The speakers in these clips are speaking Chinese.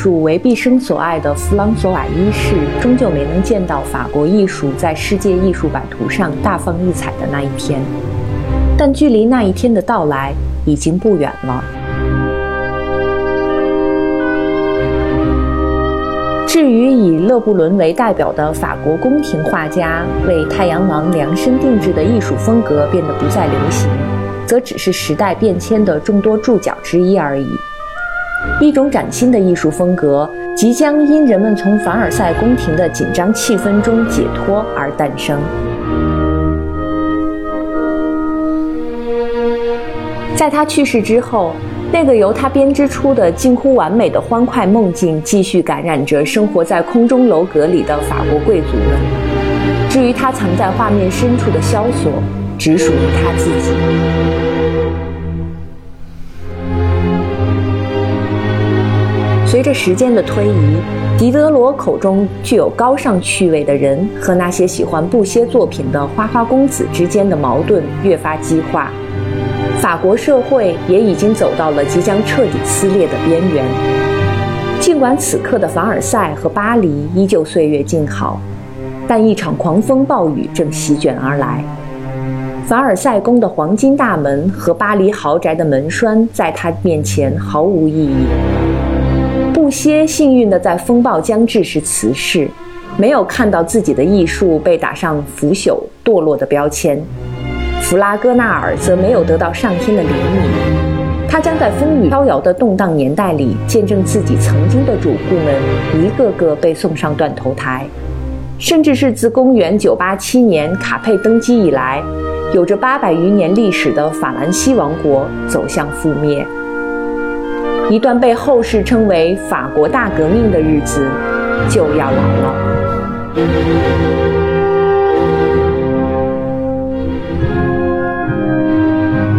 视艺术为毕生所爱的弗朗索瓦一世，终究没能见到法国艺术在世界艺术版图上大放异彩的那一天。但距离那一天的到来已经不远了。至于以勒布伦为代表的法国宫廷画家为太阳王量身定制的艺术风格变得不再流行，则只是时代变迁的众多注脚之一而已。一种崭新的艺术风格即将因人们从凡尔赛宫廷的紧张气氛中解脱而诞生。在他去世之后。那个由他编织出的近乎完美的欢快梦境，继续感染着生活在空中楼阁里的法国贵族们。至于他藏在画面深处的萧索，只属于他自己。随着时间的推移，狄德罗口中具有高尚趣味的人和那些喜欢布歇作品的花花公子之间的矛盾越发激化。法国社会也已经走到了即将彻底撕裂的边缘。尽管此刻的凡尔赛和巴黎依旧岁月静好，但一场狂风暴雨正席卷而来。凡尔赛宫的黄金大门和巴黎豪宅的门栓在他面前毫无意义。些幸运的在风暴将至时辞世，没有看到自己的艺术被打上腐朽堕落的标签。弗拉戈纳尔则没有得到上天的怜悯，他将在风雨飘摇的动荡年代里见证自己曾经的主顾们一个个被送上断头台，甚至是自公元987年卡佩登基以来，有着八百余年历史的法兰西王国走向覆灭。一段被后世称为“法国大革命”的日子就要来了。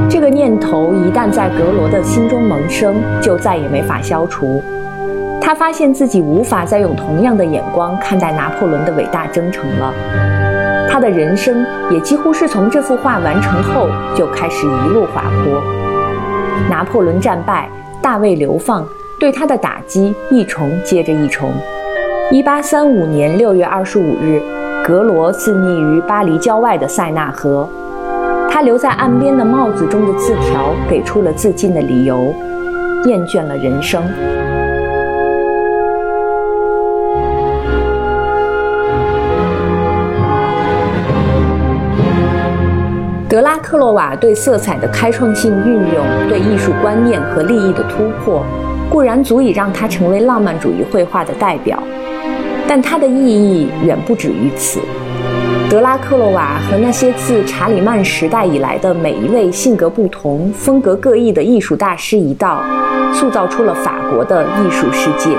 这个念头一旦在格罗的心中萌生，就再也没法消除。他发现自己无法再用同样的眼光看待拿破仑的伟大征程了。他的人生也几乎是从这幅画完成后就开始一路滑坡。拿破仑战败，大卫流放，对他的打击一重接着一重。一八三五年六月二十五日，格罗自溺于巴黎郊外的塞纳河。他留在岸边的帽子中的字条，给出了自尽的理由：厌倦了人生。德拉克洛瓦对色彩的开创性运用，对艺术观念和利益的突破，固然足以让他成为浪漫主义绘画的代表，但它的意义远不止于此。德拉克洛瓦和那些自查理曼时代以来的每一位性格不同、风格各异的艺术大师一道，塑造出了法国的艺术世界。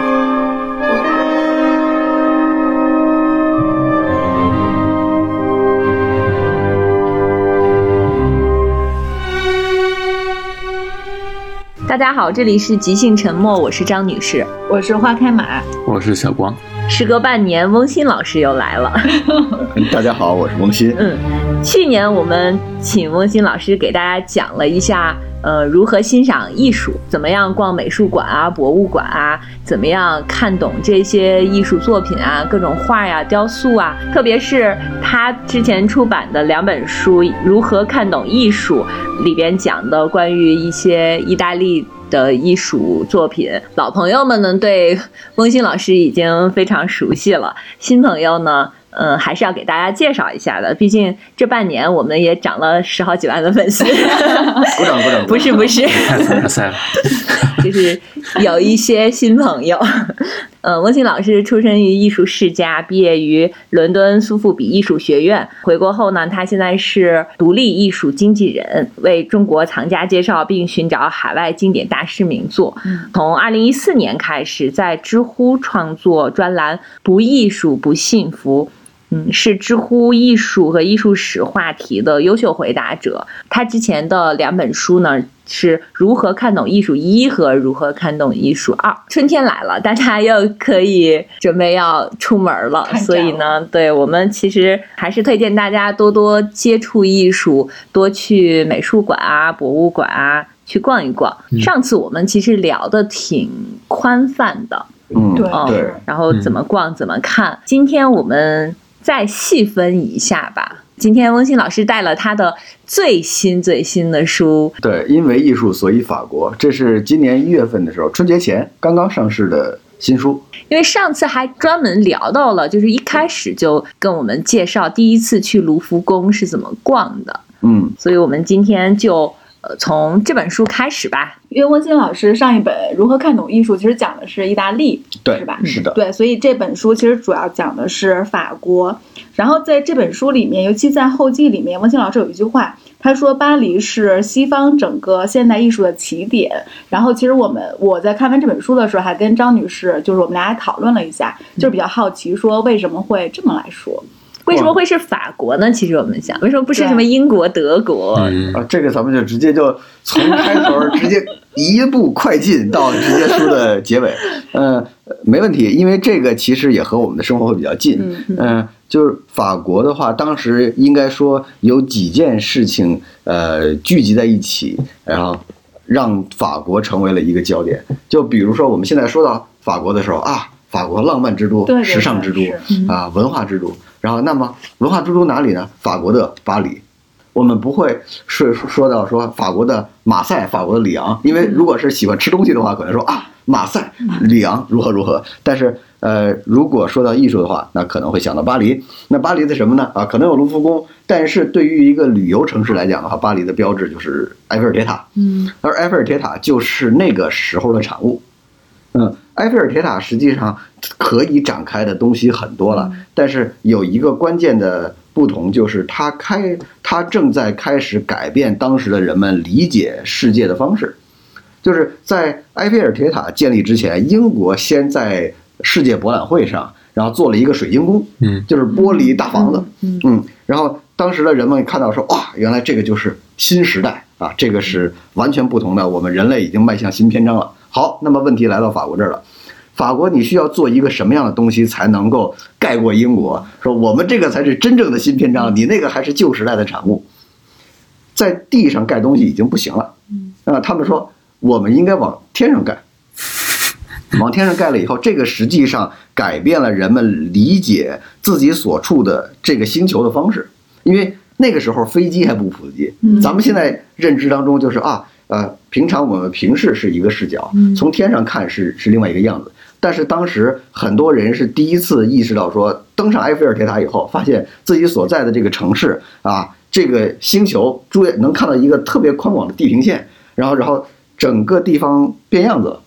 大家好，这里是即兴沉默，我是张女士，我是花开马，我是小光。时隔半年，翁鑫老师又来了。大家好，我是翁鑫。嗯，去年我们请翁鑫老师给大家讲了一下，呃，如何欣赏艺术，怎么样逛美术馆啊、博物馆啊，怎么样看懂这些艺术作品啊、各种画呀、雕塑啊，特别是他之前出版的两本书《如何看懂艺术》里边讲的关于一些意大利。的艺术作品，老朋友们呢对翁鑫老师已经非常熟悉了，新朋友呢，嗯，还是要给大家介绍一下的。毕竟这半年我们也涨了十好几万的粉丝，鼓掌鼓掌！不是不是，就是有一些新朋友。呃，温馨老师出身于艺术世家，毕业于伦敦苏富比艺术学院。回国后呢，他现在是独立艺术经纪人，为中国藏家介绍并寻找海外经典大师名作。从二零一四年开始，在知乎创作专栏“不艺术不幸福”。嗯，是知乎艺术和艺术史话题的优秀回答者。他之前的两本书呢，是如何看懂艺术一和如何看懂艺术二。春天来了，大家又可以准备要出门了，所以呢，对我们其实还是推荐大家多多接触艺术，多去美术馆啊、博物馆啊。去逛一逛。上次我们其实聊的挺宽泛的，嗯，对嗯对，然后怎么逛怎么看。今天我们再细分一下吧。今天温馨老师带了他的最新最新的书，对，因为艺术，所以法国，这是今年一月份的时候，春节前刚刚上市的新书。因为上次还专门聊到了，就是一开始就跟我们介绍第一次去卢浮宫是怎么逛的，嗯，所以我们今天就呃从这本书开始吧。因为温馨老师上一本《如何看懂艺术》其实讲的是意大利，对，是吧？是的，对，所以这本书其实主要讲的是法国。然后在这本书里面，尤其在后记里面，温馨老师有一句话，他说巴黎是西方整个现代艺术的起点。然后其实我们我在看完这本书的时候，还跟张女士就是我们俩还讨论了一下，就是比较好奇说为什么会这么来说。为什么会是法国呢？其实我们想，为什么不是什么英国、德国？嗯，啊，这个咱们就直接就从开头直接一步快进到直接书的结尾，呃，没问题，因为这个其实也和我们的生活会比较近。嗯嗯、就是法国的话，当时应该说有几件事情，呃，聚集在一起，然后让法国成为了一个焦点。就比如说我们现在说到法国的时候啊，法国浪漫之都、对对时尚之都啊，文化之都。然后，那么文化之都哪里呢？法国的巴黎。我们不会是说到说法国的马赛、法国的里昂，因为如果是喜欢吃东西的话，可能说啊马赛、里昂如何如何。但是呃，如果说到艺术的话，那可能会想到巴黎。那巴黎的什么呢？啊，可能有卢浮宫，但是对于一个旅游城市来讲的话，巴黎的标志就是埃菲尔铁塔。嗯而埃菲尔铁塔就是那个时候的产物。嗯，埃菲尔铁塔实际上可以展开的东西很多了，但是有一个关键的不同，就是它开，它正在开始改变当时的人们理解世界的方式。就是在埃菲尔铁塔建立之前，英国先在世界博览会上，然后做了一个水晶宫，嗯，就是玻璃大房子，嗯。嗯，然后当时的人们看到说，哇，原来这个就是新时代啊，这个是完全不同的，我们人类已经迈向新篇章了。好，那么问题来到法国这儿了，法国你需要做一个什么样的东西才能够盖过英国？说我们这个才是真正的新篇章，你那个还是旧时代的产物。在地上盖东西已经不行了，啊，他们说我们应该往天上盖。往天上盖了以后，这个实际上改变了人们理解自己所处的这个星球的方式，因为那个时候飞机还不普及，嗯咱们现在认知当中就是啊，呃，平常我们平视是一个视角，从天上看是是另外一个样子。但是当时很多人是第一次意识到说，登上埃菲尔铁塔以后，发现自己所在的这个城市啊，这个星球诸位能看到一个特别宽广的地平线，然后然后整个地方变样子了。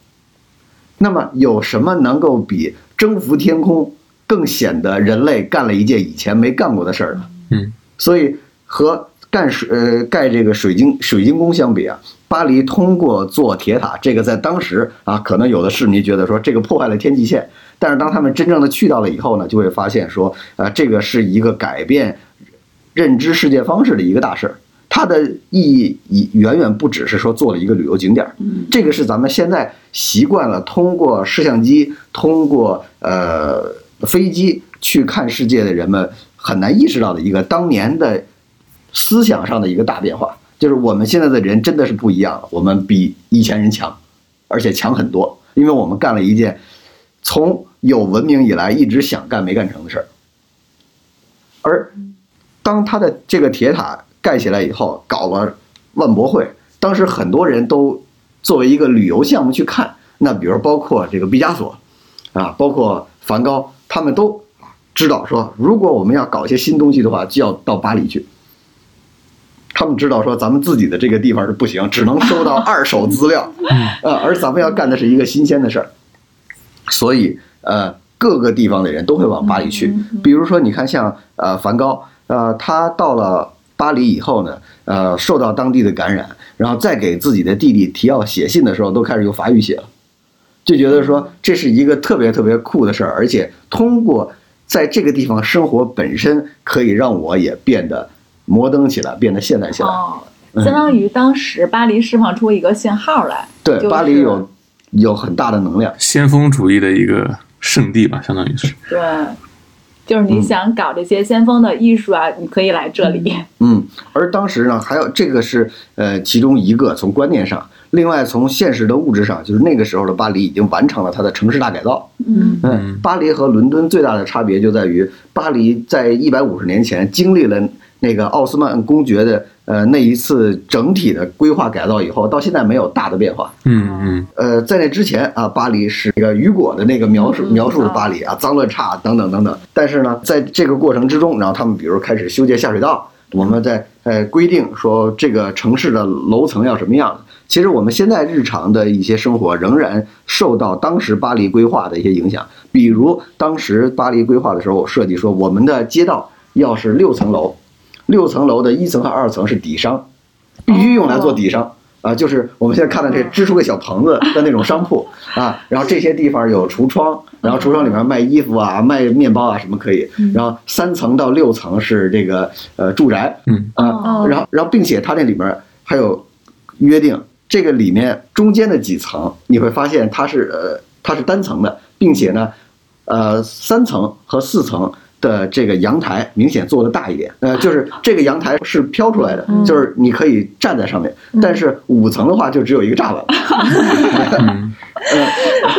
那么有什么能够比征服天空更显得人类干了一件以前没干过的事儿呢？嗯，所以和干水呃盖这个水晶水晶宫相比啊，巴黎通过做铁塔，这个在当时啊，可能有的市民觉得说这个破坏了天际线，但是当他们真正的去到了以后呢，就会发现说啊，这个是一个改变认知世界方式的一个大事儿。它的意义已远远不只是说做了一个旅游景点儿，这个是咱们现在习惯了通过摄像机、通过呃飞机去看世界的人们很难意识到的一个当年的思想上的一个大变化。就是我们现在的人真的是不一样了，我们比以前人强，而且强很多，因为我们干了一件从有文明以来一直想干没干成的事儿。而当他的这个铁塔盖起来以后，搞了万博会，当时很多人都作为一个旅游项目去看。那比如包括这个毕加索，啊，包括梵高，他们都知道说，如果我们要搞一些新东西的话，就要到巴黎去。他们知道说，咱们自己的这个地方是不行，只能收到二手资料，呃，而咱们要干的是一个新鲜的事儿，所以呃，各个地方的人都会往巴黎去。比如说，你看像呃梵高，呃，他到了巴黎以后呢，呃，受到当地的感染，然后再给自己的弟弟提奥写信的时候，都开始用法语写了，就觉得说这是一个特别特别酷的事儿，而且通过在这个地方生活本身，可以让我也变得摩登起来，变得现代起来。哦，相当于当时巴黎释放出一个信号来，对，就是巴黎有有很大的能量。先锋主义的一个圣地吧，相当于是。对，就是你想搞这些先锋的艺术啊，你可以来这里。嗯，而当时呢，还有这个是呃其中一个从观念上，另外从现实的物质上，就是那个时候的巴黎已经完成了它的城市大改造。嗯嗯，巴黎和伦敦最大的差别就在于，巴黎在一百五十年前经历了那个奥斯曼公爵的呃那一次整体的规划改造以后，到现在没有大的变化。嗯嗯呃，在那之前啊，巴黎是那个雨果的那个描述嗯描述的巴黎啊，脏乱差等等等等。但是呢，在这个过程之中，然后他们比如开始修建下水道，我们在呃规定说这个城市的楼层要什么样的。其实我们现在日常的一些生活仍然受到当时巴黎规划的一些影响，比如当时巴黎规划的时候设计说，我们的街道要是六层楼，六层楼的一层和二层是底商，必须用来做底商。啊，就是我们现在看到这支出个小棚子的那种商铺啊，然后这些地方有橱窗，然后橱窗里面卖衣服啊、卖面包啊什么可以，然后三层到六层是这个呃住宅，嗯啊，哦然后然后并且它那里面还有约定，这个里面中间的几层你会发现它是呃它是单层的，并且呢，呃三层和四层。的这个阳台明显做的大一点，呃，就是这个阳台是飘出来的，就是你可以站在上面，但是五层的话就只有一个栅栏，嗯。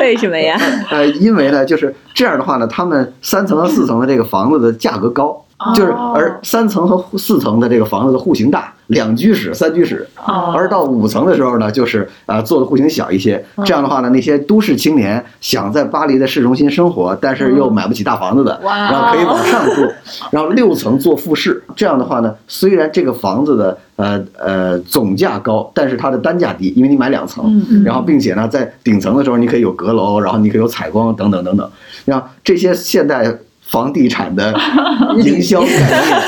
为什么呀？呃，因为呢，就是这样的话呢，他们三层和四层的这个房子的价格高，就是而三层和四层的这个房子的户型大，两居室、三居室，哦而到五层的时候呢，就是呃做的户型小一些。这样的话呢，那些都市青年想在巴黎的市中心生活，但是又买不起大房子的，然后可以往上住，然后六层做复式。这样的话呢，虽然这个房子的呃呃总价高，但是它的单价低，因为你买两层，嗯然后并且呢，在顶层的时候你可以有阁楼，然后你可以有采光等等等等。然后这些现代房地产的 营销概念，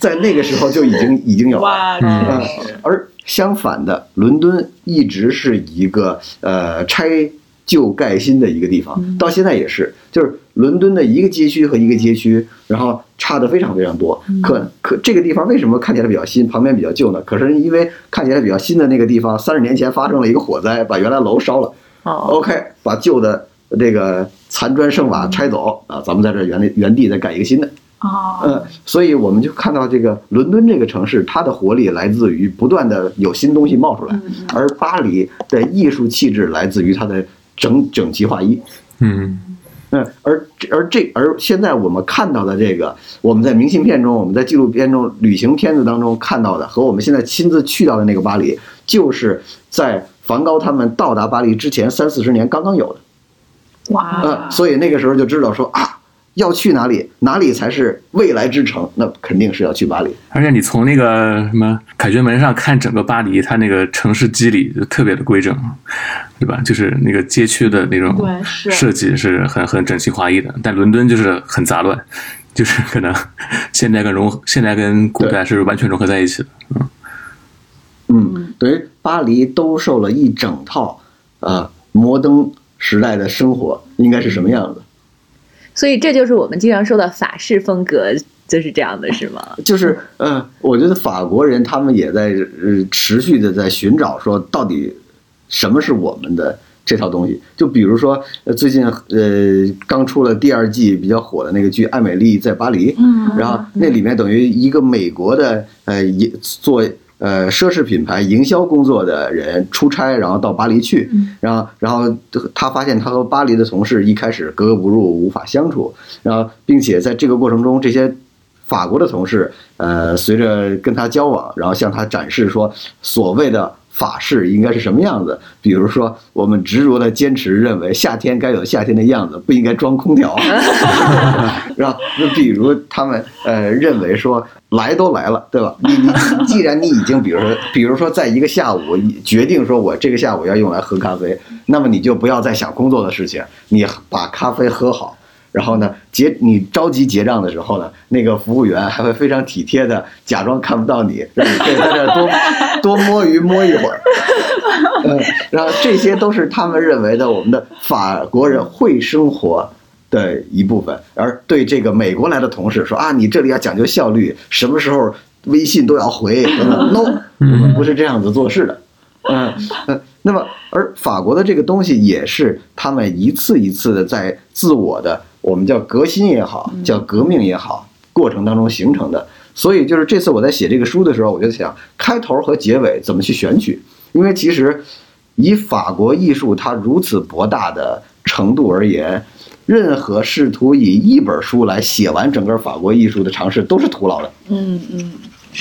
在那个时候就已经 已经有而相反的，伦敦一直是一个呃拆旧盖新的一个地方，到现在也是，就是伦敦的一个街区和一个街区，然后差的非常非常多。可可这个地方为什么看起来比较新，旁边比较旧呢？可是因为看起来比较新的那个地方，三十年前发生了一个火灾，把原来楼烧了。哦，OK，把旧的这个残砖剩瓦拆走啊，咱们在这原地原地再盖一个新的。哦，嗯，所以我们就看到这个伦敦这个城市，它的活力来自于不断的有新东西冒出来，而巴黎的艺术气质来自于它的整整齐划一。嗯嗯，而而这而现在我们看到的这个，我们在明信片中，我们在纪录片中、旅行片子当中看到的，和我们现在亲自去到的那个巴黎，就是在梵高他们到达巴黎之前三四十年刚刚有的。哇嗯，，所以那个时候就知道说啊，要去哪里，哪里才是未来之城，那肯定是要去巴黎。而且你从那个什么凯旋门上看整个巴黎，它那个城市肌理就特别的规整，对吧？就是那个街区的那种设计是很很整齐划一的，但伦敦就是很杂乱，就是可能现代跟融现代跟古代是完全融合在一起的。嗯，等于巴黎兜售了一整套呃摩登时代的生活应该是什么样子。所以这就是我们经常说的法式风格，就是这样的，是吗？就是，呃，我觉得法国人他们也在呃持续的在寻找说，到底什么是我们的这套东西。就比如说，呃，最近呃刚出了第二季比较火的那个剧《艾美丽在巴黎》，嗯然后那里面等于一个美国的呃也做呃奢侈品牌营销工作的人出差，然后到巴黎去，然后然后他发现他和巴黎的同事一开始格格不入，无法相处，然后并且在这个过程中，这些法国的同事呃随着跟他交往，然后向他展示说所谓的。法式应该是什么样子？比如说，我们执着的坚持认为夏天该有夏天的样子，不应该装空调。然后，那比如他们呃认为说来都来了，对吧？你你既然你已经比如说比如说在一个下午决定说我这个下午要用来喝咖啡，那么你就不要再想工作的事情，你把咖啡喝好。然后呢，结你着急结账的时候呢，那个服务员还会非常体贴的假装看不到你，让你可以在这儿多多摸鱼摸一会儿。嗯，然后这些都是他们认为的我们的法国人会生活的一部分，而对这个美国来的同事说啊，你这里要讲究效率，什么时候微信都要回等等。No，我们不是这样子做事的。嗯嗯，那么而法国的这个东西也是他们一次一次的在自我的我们叫革新也好，叫革命也好，过程当中形成的。所以就是这次我在写这个书的时候，我就想开头和结尾怎么去选取，因为其实以法国艺术它如此博大的程度而言，任何试图以一本书来写完整个法国艺术的尝试都是徒劳的。嗯嗯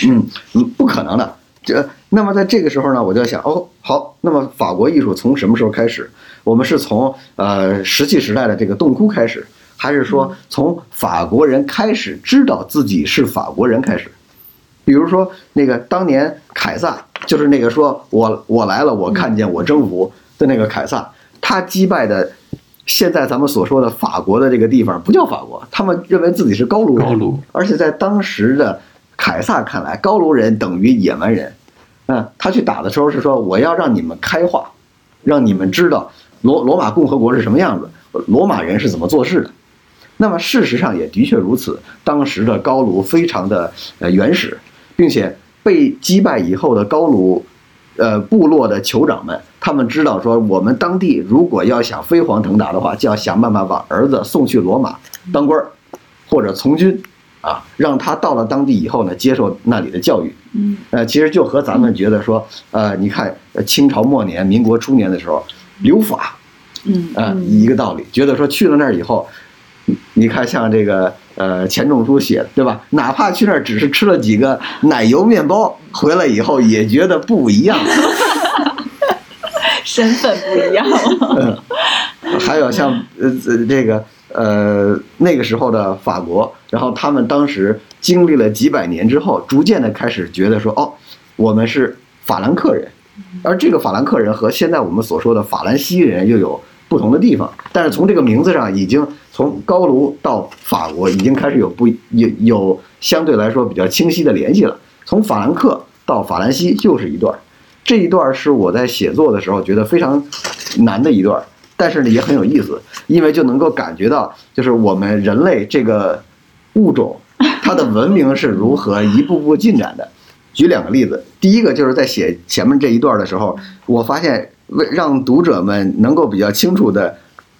嗯嗯，不可能的。这那么在这个时候呢，我就想，哦，好，那么法国艺术从什么时候开始？我们是从呃石器时代的这个洞窟开始，还是说从法国人开始知道自己是法国人开始？比如说那个当年凯撒，就是那个说我我来了，我看见我征服的那个凯撒，他击败的现在咱们所说的法国的这个地方不叫法国，他们认为自己是高卢人，高卢而且在当时的凯撒看来，高卢人等于野蛮人。嗯，他去打的时候是说我要让你们开化，让你们知道罗罗马共和国是什么样子，罗马人是怎么做事的。那么事实上也的确如此，当时的高卢非常的呃原始，并且被击败以后的高卢，呃部落的酋长们，他们知道说我们当地如果要想飞黄腾达的话，就要想办法把儿子送去罗马当官儿，或者从军，啊，让他到了当地以后呢，接受那里的教育。嗯呃，其实就和咱们觉得说，呃，你看呃清朝末年、民国初年的时候留法，嗯啊，一个道理，觉得说去了那儿以后，你你看像这个呃钱钟书写的，对吧？哪怕去那儿只是吃了几个奶油面包，回来以后也觉得不一样。身份不一样了。嗯，还有像呃呃这个呃那个时候的法国，然后他们当时经历了几百年之后，逐渐的开始觉得说，哦，我们是法兰克人，而这个法兰克人和现在我们所说的法兰西人又有不同的地方，但是从这个名字上，已经从高卢到法国已经开始有不有有相对来说比较清晰的联系了。从法兰克到法兰西就是一段，这一段是我在写作的时候觉得非常难的一段，但是呢也很有意思，因为就能够感觉到，就是我们人类这个物种，它的文明是如何一步步进展的。举两个例子，第一个就是在写前面这一段的时候，我发现为让读者们能够比较清楚的，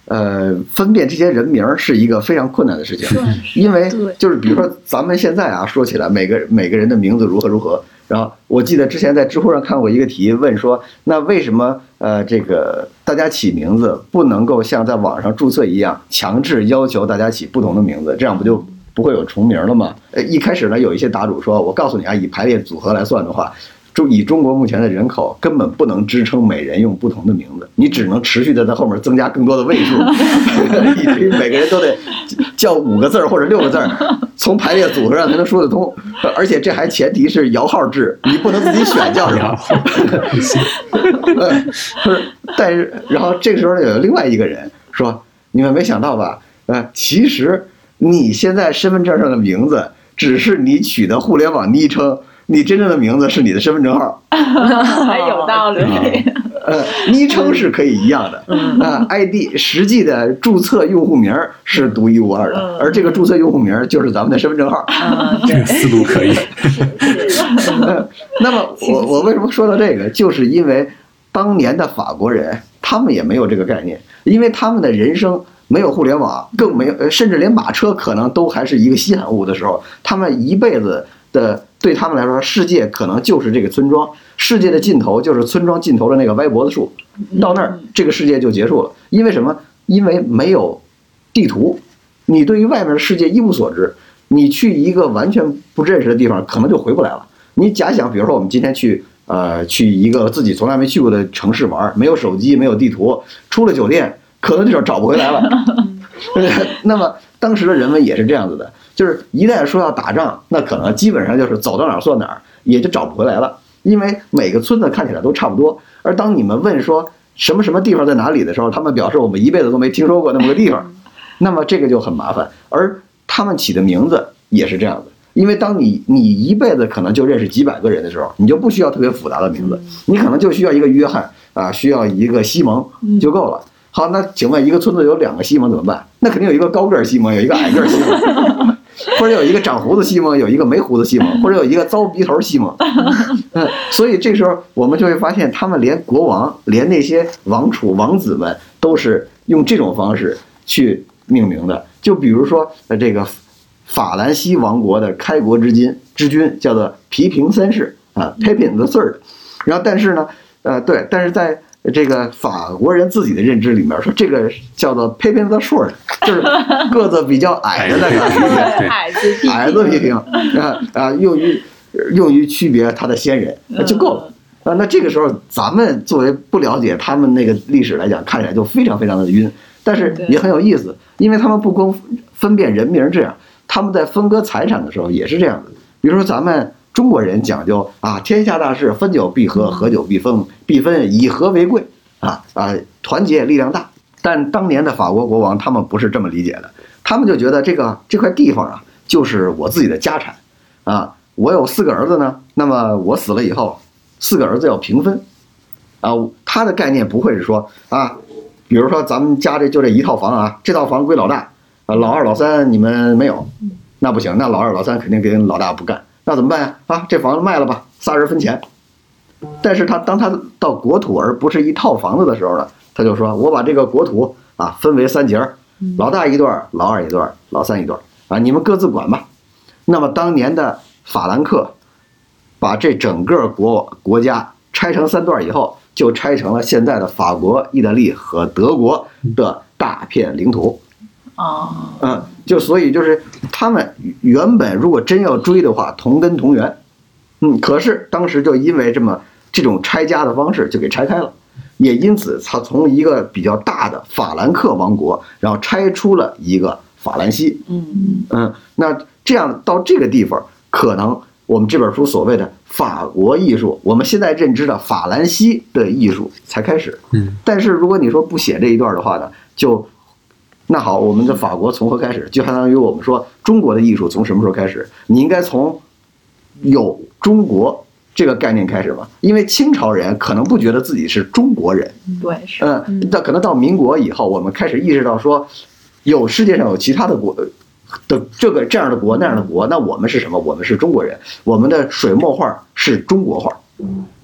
呃，分辨这些人名儿是一个非常困难的事情，因为就是比如说咱们现在啊说起来，每个每个人的名字如何如何，然后我记得之前在知乎上看过一个题，问说那为什么呃这个大家起名字不能够像在网上注册一样，强制要求大家起不同的名字，这样不就不会有重名了吗？呃，一开始呢，有一些答主说，我告诉你啊，以排列组合来算的话，中以中国目前的人口，根本不能支撑每人用不同的名字，你只能持续的在后面增加更多的位数，以至于每个人都得叫五个字儿或者六个字儿，从排列组合上才能说得通。而且这还前提是摇号制，你不能自己选叫什么。呃，不是，但是然后这个时候有另外一个人说：“你们没想到吧？呃，其实你现在身份证上的名字只是你取的互联网昵称，你真正的名字是你的身份证号。还 有道理。呃，昵称是可以一样的，啊、i d 实际的注册用户名是独一无二的，嗯而这个注册用户名就是咱们的身份证号。嗯，这个思路可以。呃那么我我为什么说到这个，就是因为当年的法国人，他们也没有这个概念，因为他们的人生没有互联网，更没有，呃甚至连马车可能都还是一个稀罕物的时候，他们一辈子的对他们来说，世界可能就是这个村庄，世界的尽头就是村庄尽头的那个歪脖子树，到那儿这个世界就结束了。因为什么？因为没有地图，你对于外面的世界一无所知，你去一个完全不认识的地方，可能就回不来了。你假想，比如说我们今天去呃去一个自己从来没去过的城市玩，没有手机，没有地图，出了酒店，可能就找不回来了。那么当时的人们也是这样子的，就是一旦说要打仗，那可能基本上就是走到哪儿算哪儿，也就找不回来了，因为每个村子看起来都差不多。而当你们问说什么什么地方在哪里的时候，他们表示我们一辈子都没听说过那么个地方，那么这个就很麻烦。而他们起的名字也是这样的，因为当你你一辈子可能就认识几百个人的时候，你就不需要特别复杂的名字，你可能就需要一个约翰啊，需要一个西蒙就够了。好，那请问一个村子有两个西蒙怎么办？那肯定有一个高个儿西蒙，有一个矮个儿西蒙，或者有一个长胡子西蒙，有一个没胡子西蒙，或者有一个糟鼻头西蒙。嗯，所以这时候我们就会发现，他们连国王，连那些王储、王子们，都是用这种方式去命名的。就比如说呃这个法兰西王国的开国之君之君叫做皮平三世啊，Pepin the Third，然后但是呢，呃对，但是在这个法国人自己的认知里面说，这个叫做 Pepin the Short，就是个子比较矮的那个矮子屁矮子批评 啊啊，用于用于区别他的先人那就够了啊。那这个时候，咱们作为不了解他们那个历史来讲，看起来就非常非常的晕，但是也很有意思，因为他们不光分辨人名这样，他们在分割财产的时候也是这样的。比如说咱们中国人讲究啊，天下大事，分久必合，合久必分，必分以和为贵啊啊，团结力量大。但当年的法国国王他们不是这么理解的，他们就觉得这个这块地方啊，就是我自己的家产，啊，我有四个儿子呢，那么我死了以后，四个儿子要平分，啊，他的概念不会是说啊，比如说咱们家这就这一套房啊，这套房归老大，啊，老二老三你们没有，那不行，那老二老三肯定跟老大不干，那怎么办呀？啊，这房子卖了吧，仨人分钱。但是他当他到国土而不是一套房子的时候呢，他就说我把这个国土啊分为三节儿，老大一段，老二一段，老三一段啊，你们各自管吧。那么当年的法兰克把这整个国国家拆成三段以后，就拆成了现在的法国、意大利和德国的大片领土。哦，嗯，就所以就是他们原本如果真要追的话，同根同源，嗯，可是当时就因为这么这种拆家的方式就给拆开了，也因此他从一个比较大的法兰克王国，然后拆出了一个法兰西，嗯。嗯，那这样到这个地方，可能我们这本书所谓的法国艺术，我们现在认知的法兰西的艺术才开始。嗯，但是如果你说不写这一段的话呢，就那好，我们的法国从何开始？就相当于我们说中国的艺术从什么时候开始？你应该从有中国这个概念开始吧，因为清朝人可能不觉得自己是中国人，对，是，嗯，到可能到民国以后，我们开始意识到说，有世界上有其他的国的这个这样的国那样的国，那我们是什么？我们是中国人，我们的水墨画是中国画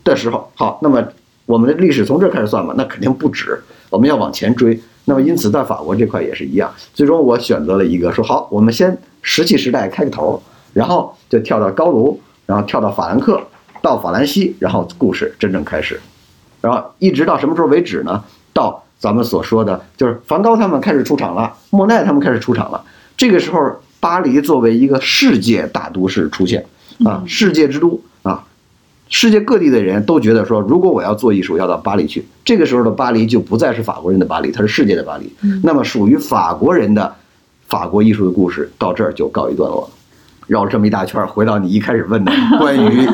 的时候，好，那么我们的历史从这开始算嘛？那肯定不止，我们要往前追。那么因此，在法国这块也是一样。最终我选择了一个说好，我们先石器时代开个头，然后就跳到高卢，然后跳到法兰克，到法兰西，然后故事真正开始。然后一直到什么时候为止呢？到咱们所说的，就是梵高他们开始出场了，莫奈他们开始出场了。这个时候，巴黎作为一个世界大都市出现啊，世界之都，世界各地的人都觉得说，如果我要做艺术，要到巴黎去。这个时候的巴黎就不再是法国人的巴黎，它是世界的巴黎。那么属于法国人的法国艺术的故事到这儿就告一段落了。绕了这么一大圈，回到你一开始问的 关于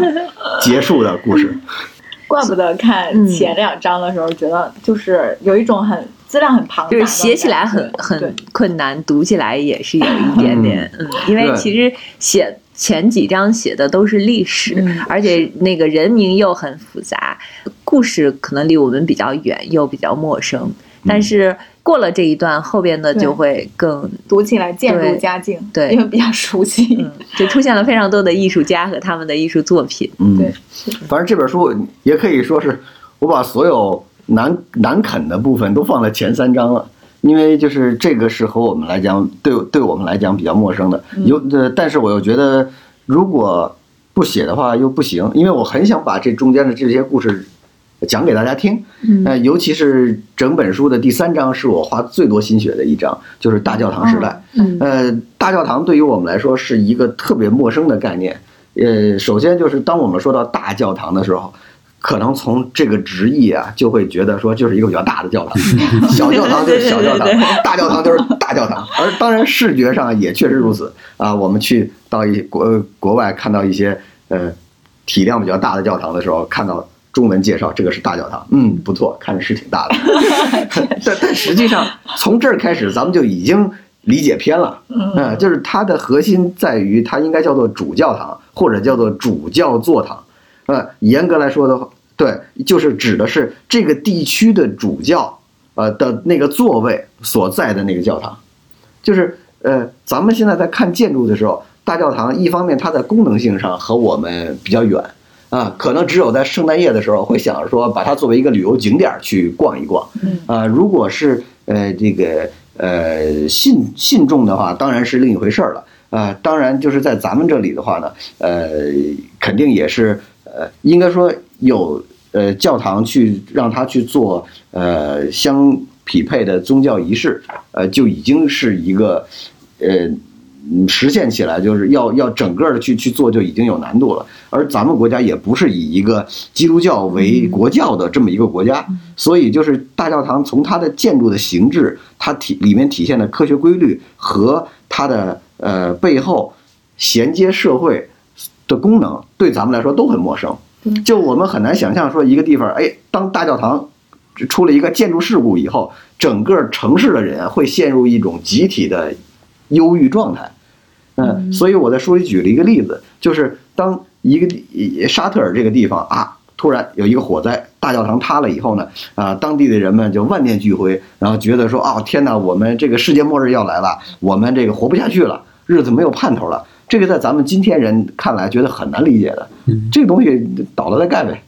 结束的故事。怪不得看嗯前两章的时候，觉得就是有一种很资料很庞大就是写起来很很困难，读起来也是有一点点，嗯，因为其实写前几章写的都是历史，嗯而且那个人名又很复杂，故事可能离我们比较远，又比较陌生。但是过了这一段，后边的就会更，读起来渐入佳境，对因为比较熟悉。嗯，就出现了非常多的艺术家和他们的艺术作品。嗯，对，是反正这本书也可以说是我把所有难难啃的部分都放在前三章了，因为就是这个是和我们来讲，对对我们来讲比较陌生的。有呃，但是我又觉得如果不写的话又不行，因为我很想把这中间的这些故事讲给大家听。嗯呃，尤其是整本书的第三章是我花最多心血的一章，就是大教堂时代。嗯呃，大教堂对于我们来说是一个特别陌生的概念。呃，首先就是当我们说到大教堂的时候，可能从这个直译啊，就会觉得说就是一个比较大的教堂，小教堂就是小教堂大教堂就是大教堂。而当然视觉上也确实如此啊。我们去到一国国外看到一些呃体量比较大的教堂的时候，看到。中文介绍这个是大教堂，嗯，不错，看着是挺大的，但但实际上从这儿开始，咱们就已经理解偏了。嗯，就是它的核心在于它应该叫做主教堂或者叫做主教座堂。呃，严格来说的话，对，就是指的是这个地区的主教呃的那个座位所在的那个教堂。就是呃，咱们现在在看建筑的时候，大教堂一方面它在功能性上和我们比较远。啊，可能只有在圣诞夜的时候会想着说把它作为一个旅游景点去逛一逛。嗯啊，如果是呃这个呃信信众的话，当然是另一回事儿了。啊、当然就是在咱们这里的话呢，呃，肯定也是呃，应该说有呃教堂去让他去做呃相匹配的宗教仪式，呃，就已经是一个呃。嗯实现起来就是要要整个的去去做就已经有难度了，而咱们国家也不是以一个基督教为国教的这么一个国家，所以就是大教堂从它的建筑的形制，它体里面体现的科学规律和它的呃背后衔接社会的功能，对咱们来说都很陌生。就我们很难想象说一个地方，哎，当大教堂出了一个建筑事故以后，整个城市的人会陷入一种集体的忧郁状态。嗯，所以我在书里举了一个例子，就是当一个地沙特尔这个地方啊，突然有一个火灾，大教堂塌了以后呢，啊，当地的人们就万念俱灰，然后觉得说，哦，天哪，我们这个世界末日要来了，我们这个活不下去了，日子没有盼头了。这个在咱们今天人看来觉得很难理解的，这个东西倒了再盖呗。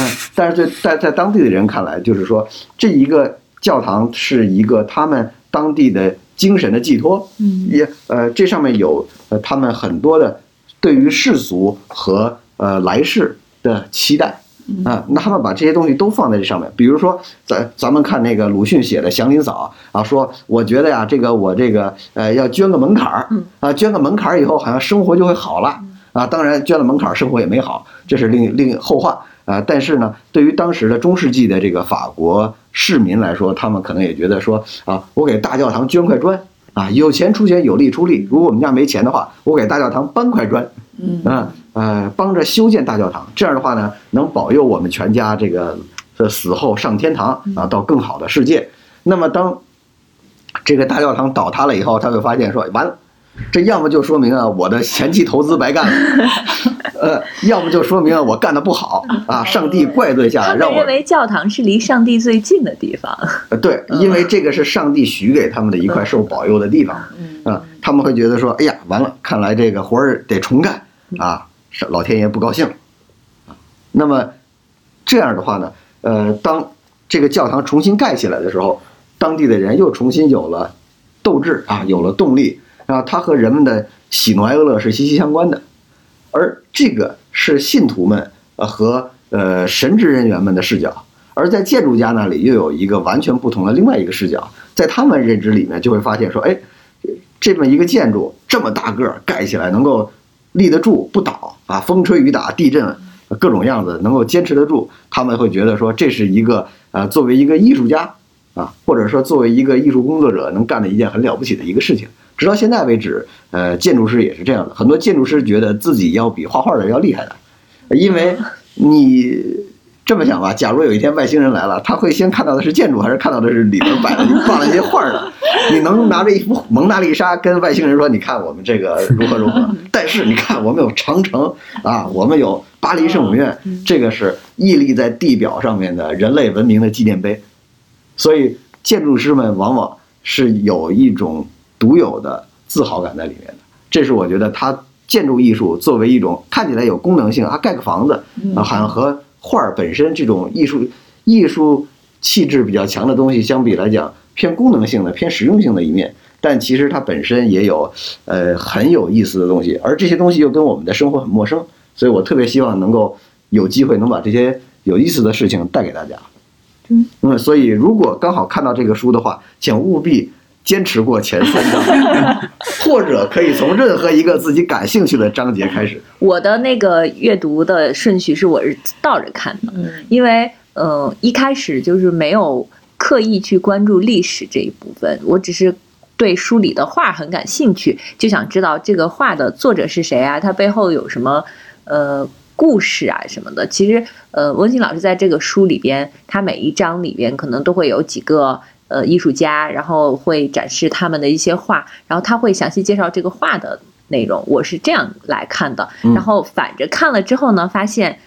嗯，但是在在在当地的人看来，就是说这一个教堂是一个他们当地的精神的寄托，嗯也呃这上面有呃他们很多的对于世俗和呃来世的期待。啊，那他们把这些东西都放在这上面，比如说，咱咱们看那个鲁迅写的《祥林嫂》啊，说我觉得呀，这个我这个呃要捐个门槛儿，啊，捐个门槛儿以后，好像生活就会好了啊。当然，捐了门槛儿，生活也没好，这是另另后话啊。但是呢，对于当时的中世纪的这个法国市民来说，他们可能也觉得说啊，我给大教堂捐块砖啊，有钱出钱，有力出力。如果我们家没钱的话，我给大教堂搬块砖，嗯啊呃，帮着修建大教堂，这样的话呢，能保佑我们全家这个呃死后上天堂啊，到更好的世界。那么当这个大教堂倒塌了以后，他会发现说，完了，这要么就说明啊，我的前期投资白干了，呃，要么就说明啊，我干的不好啊，上帝怪罪下来，让我认为教堂是离上帝最近的地方。呃，对，因为这个是上帝许给他们的一块受保佑的地方，啊，他们会觉得说，哎呀，完了，看来这个活儿得重干啊，是老天爷不高兴，啊，那么这样的话呢，呃，当这个教堂重新盖起来的时候，当地的人又重新有了斗志啊，有了动力，啊，它和人们的喜怒哀乐是息息相关的，而这个是信徒们呃和呃神职人员们的视角，而在建筑家那里又有一个完全不同的另外一个视角，在他们认知里面就会发现说，哎，这么一个建筑这么大个儿盖起来能够立得住不倒啊，风吹雨打、地震各种样子能够坚持得住，他们会觉得说这是一个呃作为一个艺术家啊，或者说作为一个艺术工作者能干的一件很了不起的一个事情。直到现在为止，呃，建筑师也是这样的，很多建筑师觉得自己要比画画的要厉害的，因为你这么想吧，假如有一天外星人来了，他会先看到的是建筑，还是看到的是里边摆了放了一些画儿呢？你能拿着一幅蒙娜丽莎跟外星人说：“你看我们这个如何如何？”但是你看，我们有长城啊，我们有巴黎圣母院，这个是屹立在地表上面的人类文明的纪念碑。所以建筑师们往往是有一种独有的自豪感在里面的。这是我觉得它建筑艺术作为一种看起来有功能性，啊，盖个房子啊，好像和画儿本身这种艺术艺术气质比较强的东西相比来讲，偏功能性的、偏实用性的一面。但其实它本身也有呃很有意思的东西，而这些东西又跟我们的生活很陌生，所以我特别希望能够有机会能把这些有意思的事情带给大家。嗯，所以如果刚好看到这个书的话，请务必坚持过前三章，或者可以从任何一个自己感兴趣的章节开始。我的那个阅读的顺序是我是倒着看的，嗯因为呃一开始就是没有刻意去关注历史这一部分，我只是对书里的画很感兴趣，就想知道这个画的作者是谁啊，他背后有什么呃故事啊什么的。其实呃，温馨老师在这个书里边，他每一章里边可能都会有几个。呃，艺术家，然后会展示他们的一些画，然后他会详细介绍这个画的内容。我是这样来看的，嗯然后反着看了之后呢，发现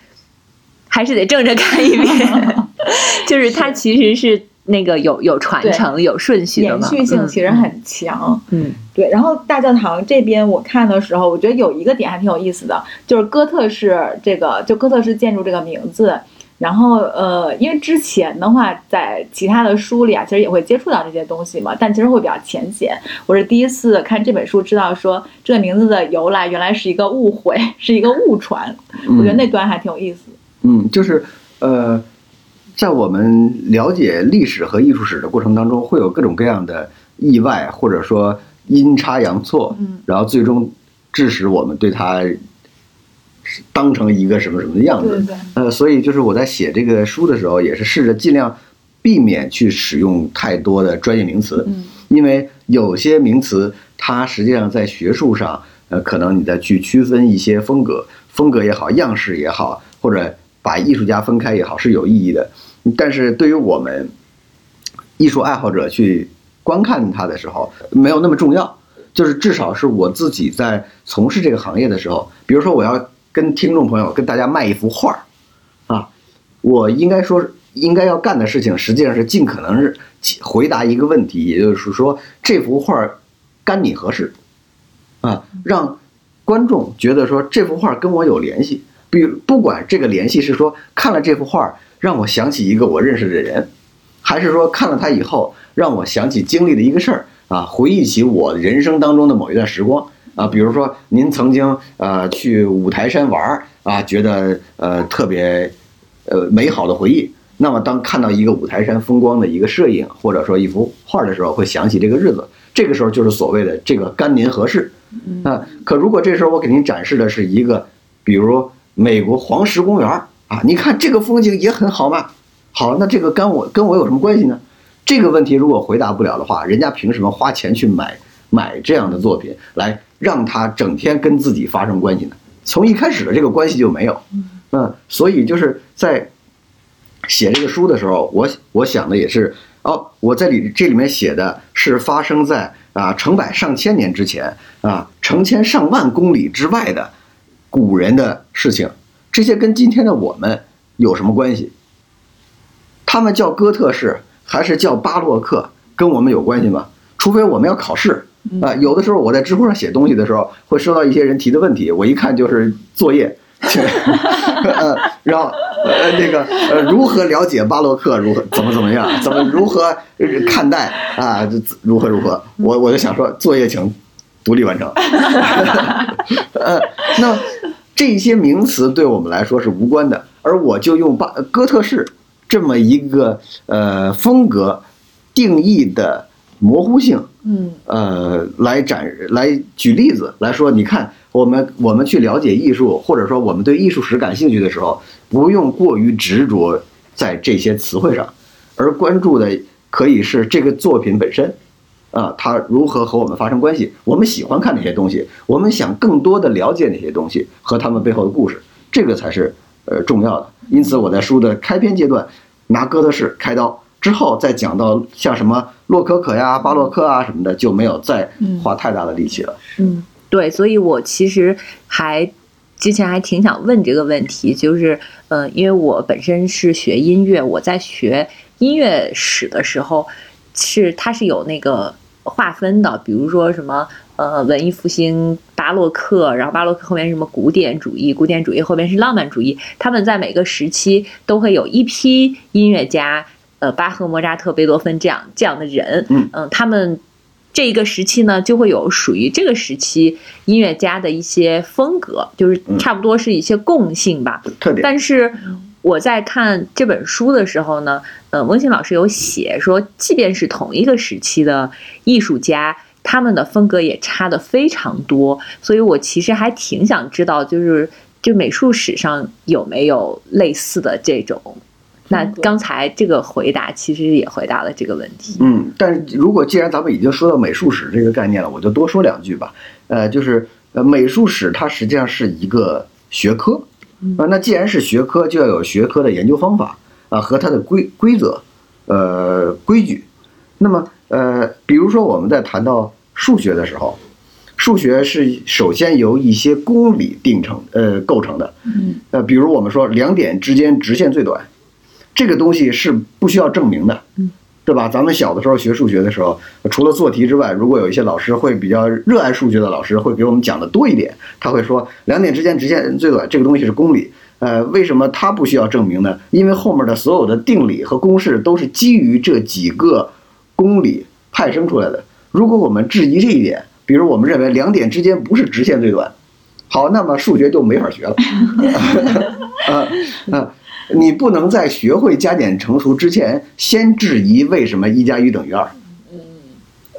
还是得正着看一遍，就是它其实是那个有有传承、有顺序的延，续性其实很强。嗯对，然后大教堂这边我看的时候，我觉得有一个点还挺有意思的，就是哥特式这个就哥特式建筑这个名字，然后呃，因为之前的话，在其他的书里啊，其实也会接触到这些东西嘛，但其实会比较浅显。我是第一次看这本书，知道说这个名字的由来原来是一个误会，是一个误传。我觉得那段还挺有意思。嗯，就是呃，在我们了解历史和艺术史的过程当中，会有各种各样的意外，或者说阴差阳错，嗯然后最终致使我们对它当成一个什么什么的样子。对呃，所以就是我在写这个书的时候，也是试着尽量避免去使用太多的专业名词，嗯因为有些名词它实际上在学术上，呃，可能你再去区分一些风格，风格也好，样式也好，或者把艺术家分开也好，是有意义的。但是对于我们艺术爱好者去观看它的时候，没有那么重要。就是至少是我自己在从事这个行业的时候，比如说我要跟听众朋友、跟大家卖一幅画儿，啊，我应该说应该要干的事情，实际上是尽可能是回答一个问题，也就是说这幅画儿干你何事？啊，让观众觉得说这幅画跟我有联系。比不管这个联系是说看了这幅画儿让我想起一个我认识的人，还是说看了它以后让我想起经历的一个事儿啊，回忆起我人生当中的某一段时光啊，比如说您曾经呃去五台山玩儿啊，觉得呃特别呃美好的回忆。那么当看到一个五台山风光的一个摄影或者说一幅画的时候，会想起这个日子。这个时候就是所谓的这个干您何事啊？可如果这时候我给您展示的是一个，比如美国黄石公园啊，你看这个风景也很好嘛。好，那这个跟我跟我有什么关系呢？这个问题如果回答不了的话，人家凭什么花钱去买买这样的作品，来让他整天跟自己发生关系呢？从一开始的这个关系就没有。嗯，所以就是在写这个书的时候，我我想的也是哦，我在里这里面写的是发生在啊成百上千年之前啊成千上万公里之外的古人的事情，这些跟今天的我们有什么关系？他们叫哥特式还是叫巴洛克，跟我们有关系吗？除非我们要考试啊、有的时候我在知乎上写东西的时候，会收到一些人提的问题，我一看就是作业。呃，然后呃那个呃如何了解巴洛克，如何怎么怎么样，怎么如何看待啊，这如何如何，我我就想说作业请独立完成。呃，那这些名词对我们来说是无关的，而我就用巴哥特式这么一个呃风格定义的模糊性，嗯呃，来展来举例子来说，你看我们我们去了解艺术，或者说我们对艺术史感兴趣的时候，不用过于执着在这些词汇上，而关注的可以是这个作品本身，啊，它如何和我们发生关系？我们喜欢看哪些东西？我们想更多的了解哪些东西和他们背后的故事，这个才是呃重要的。因此，我在书的开篇阶段拿哥特式开刀。之后再讲到像什么洛可可呀、巴洛克啊什么的，就没有再花太大的力气了。嗯，对，所以我其实还之前还挺想问这个问题，就是呃，因为我本身是学音乐，我在学音乐史的时候，是它是有那个划分的，比如说什么呃文艺复兴、巴洛克，然后巴洛克后面什么古典主义，古典主义后面是浪漫主义，他们在每个时期都会有一批音乐家。呃，巴赫、莫扎特、贝多芬这样这样的人，嗯他们这一个时期呢，就会有属于这个时期音乐家的一些风格，就是差不多是一些共性吧。特点。但是我在看这本书的时候呢，呃，温馨老师有写说，即便是同一个时期的艺术家，他们的风格也差的非常多。所以我其实还挺想知道，就是就美术史上有没有类似的这种。那刚才这个回答其实也回答了这个问题。嗯，但是如果既然咱们已经说到美术史这个概念了，我就多说两句吧。呃，就是呃，美术史它实际上是一个学科，啊、那既然是学科，就要有学科的研究方法啊、和它的规规则，呃，规矩。那么呃，比如说我们在谈到数学的时候，数学是首先由一些公理定成呃构成的，嗯呃，比如我们说两点之间直线最短，这个东西是不需要证明的，对吧？咱们小的时候学数学的时候，除了做题之外，如果有一些老师会比较热爱数学的老师，会给我们讲的多一点。他会说两点之间直线最短这个东西是公理呃，为什么它不需要证明呢？因为后面的所有的定理和公式都是基于这几个公理派生出来的。如果我们质疑这一点，比如我们认为两点之间不是直线最短，好，那么数学就没法学了。啊 啊，你不能在学会加减乘除之前先质疑为什么一加一等于二。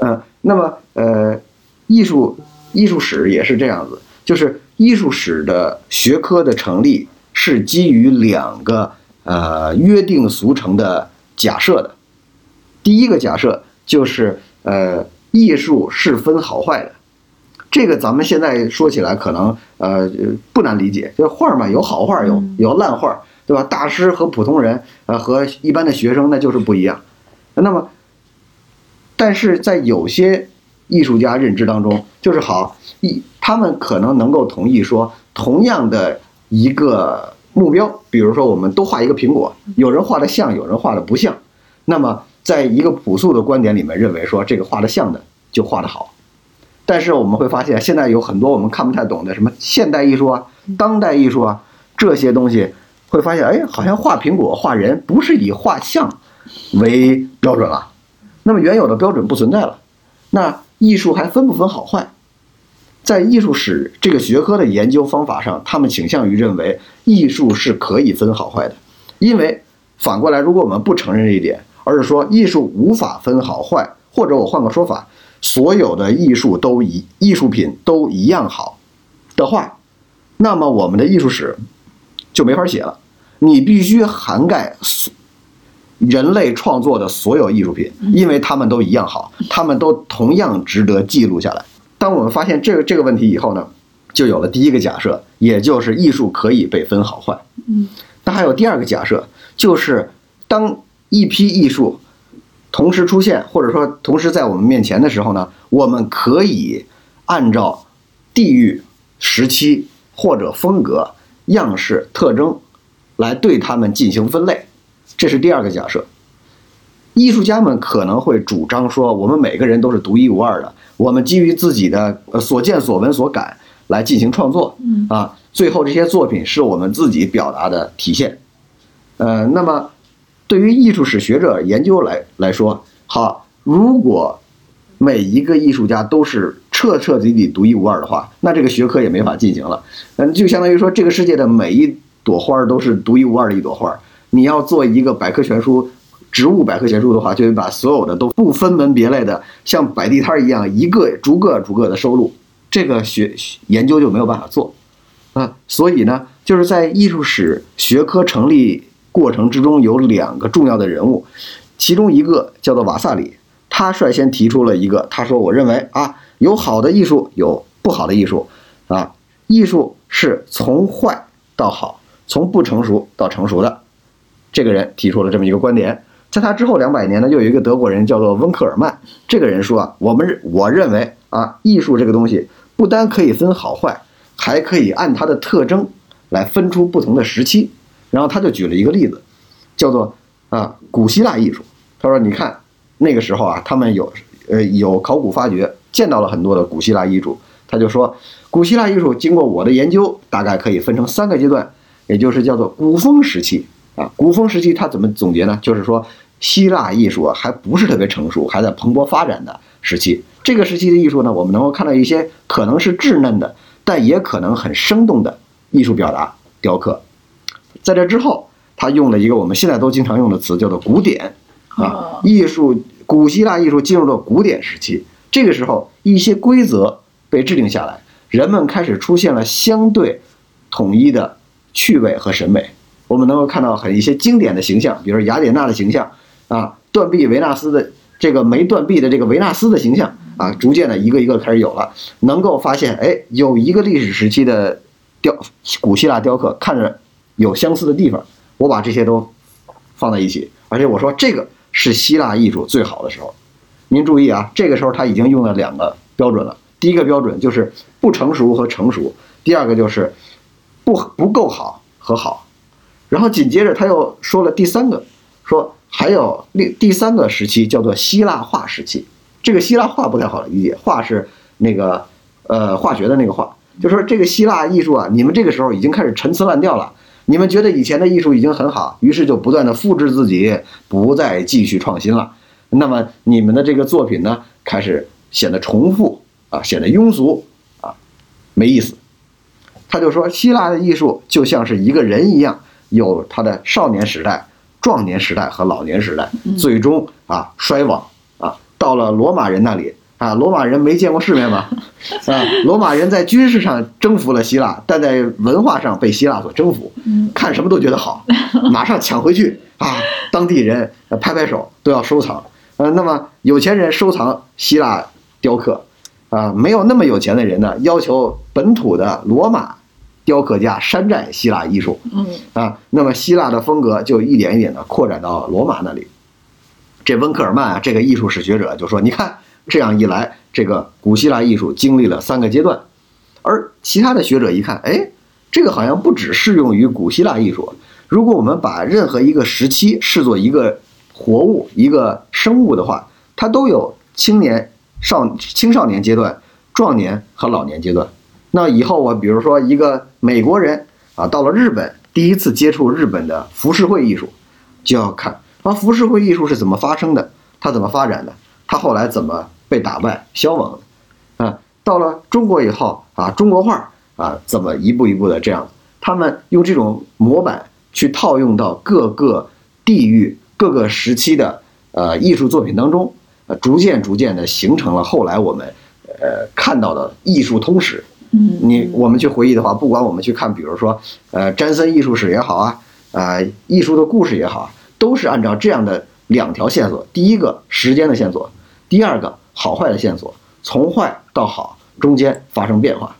嗯，那么呃，艺术艺术史也是这样子，就是艺术史的学科的成立是基于两个呃约定俗成的假设的。第一个假设就是呃，艺术是分好坏的。这个咱们现在说起来可能呃不难理解，就是画嘛，有好画，有有烂画，对吧？大师和普通人呃和一般的学生那就是不一样。那么。但是在有些艺术家认知当中，就是好一，他们可能能够同意说，同样的一个目标，比如说我们都画一个苹果，有人画的像，有人画的不像，那么在一个朴素的观点里面，认为说这个画的像的就画的好。但是我们会发现，现在有很多我们看不太懂的什么现代艺术啊、当代艺术啊这些东西，会发现，哎，好像画苹果、画人不是以画像为标准了。那么原有的标准不存在了，那艺术还分不分好坏？在艺术史这个学科的研究方法上，他们倾向于认为艺术是可以分好坏的，因为反过来，如果我们不承认这一点，而是说艺术无法分好坏，或者我换个说法，所有的艺术都一艺术品都一样好的话，那么我们的艺术史就没法写了，你必须涵盖所。人类创作的所有艺术品，因为他们都一样好，他们都同样值得记录下来。当我们发现这个这个问题以后呢，就有了第一个假设，也就是艺术可以被分好坏。嗯，那还有第二个假设，就是当一批艺术同时出现，或者说同时在我们面前的时候呢，我们可以按照地域、时期或者风格、样式、特征来对他们进行分类。这是第二个假设，艺术家们可能会主张说，我们每个人都是独一无二的，我们基于自己的呃所见所闻所感来进行创作，啊，最后这些作品是我们自己表达的体现，呃，那么对于艺术史学者研究来来说，好，如果每一个艺术家都是彻彻底底独一无二的话，那这个学科也没法进行了，嗯，就相当于说这个世界的每一朵花都是独一无二的一朵花。你要做一个百科全书，植物百科全书的话，就得把所有的都不分门别类的，像摆地摊一样，一个逐个逐个的收录，这个学研究就没有办法做，啊，所以呢，就是在艺术史学科成立过程之中，有两个重要的人物，其中一个叫做瓦萨里，他率先提出了一个，他说，我认为啊，有好的艺术，有不好的艺术，啊，艺术是从坏到好，从不成熟到成熟的。这个人提出了这么一个观点，在他之后两百年呢，又有一个德国人叫做温克尔曼。这个人说啊，我们我认为啊，艺术这个东西不单可以分好坏，还可以按它的特征来分出不同的时期。然后他就举了一个例子，叫做啊古希腊艺术。他说，你看那个时候啊，他们有呃有考古发掘，见到了很多的古希腊艺术。他就说，古希腊艺术经过我的研究，大概可以分成三个阶段，也就是叫做古风时期。啊，古风时期他怎么总结呢？就是说，希腊艺术啊还不是特别成熟，还在蓬勃发展的时期。这个时期的艺术呢，我们能够看到一些可能是稚嫩的，但也可能很生动的艺术表达雕刻。在这之后，他用了一个我们现在都经常用的词，叫做古典。啊，艺术古希腊艺术进入了古典时期。这个时候，一些规则被制定下来，人们开始出现了相对统一的趣味和审美。我们能够看到很一些经典的形象，比如雅典娜的形象，啊，断臂维纳斯的这个没断臂的这个维纳斯的形象，啊，逐渐的一个一个开始有了，能够发现，哎，有一个历史时期的雕古希腊雕刻看着有相似的地方，我把这些都放在一起，而且我说这个是希腊艺术最好的时候。您注意啊，这个时候他已经用了两个标准了，第一个标准就是不成熟和成熟，第二个就是不不够好和好。然后紧接着他又说了第三个，说还有另第三个时期叫做希腊化时期。这个希腊化不太好理解，化是那个呃化学的那个化，就说这个希腊艺术啊，你们这个时候已经开始陈词滥调了，你们觉得以前的艺术已经很好，于是就不断的复制自己，不再继续创新了。那么你们的这个作品呢，开始显得重复啊，显得庸俗啊，没意思。他就说，希腊的艺术就像是一个人一样，有他的少年时代、壮年时代和老年时代，最终啊衰亡啊。到了罗马人那里啊，罗马人没见过世面吧？啊，罗马人在军事上征服了希腊，但在文化上被希腊所征服，看什么都觉得好，马上抢回去啊！当地人呃拍拍手都要收藏。呃，那么有钱人收藏希腊雕刻，啊，没有那么有钱的人呢，要求本土的罗马雕刻家山寨希腊艺术。嗯啊，那么希腊的风格就一点一点的扩展到罗马那里。这温克尔曼啊，这个艺术史学者就说：“你看，这样一来，这个古希腊艺术经历了三个阶段，而其他的学者一看，哎，这个好像不只适用于古希腊艺术。如果我们把任何一个时期视作一个活物、一个生物的话，它都有青年、少青少年阶段、壮年和老年阶段。那以后我比如说一个美国人啊，到了日本，第一次接触日本的浮世绘艺术，就要看啊，浮世绘艺术是怎么发生的，它怎么发展的，它后来怎么被打败、消亡的，啊，到了中国以后啊，中国画啊，怎么一步一步的这样，他们用这种模板去套用到各个地域、各个时期的呃艺术作品当中，逐渐逐渐的形成了后来我们呃看到的艺术通史。你我们去回忆的话，不管我们去看，比如说，呃，詹森艺术史也好啊，啊、艺术的故事也好，都是按照这样的两条线索：第一个时间的线索，第二个好坏的线索，从坏到好中间发生变化。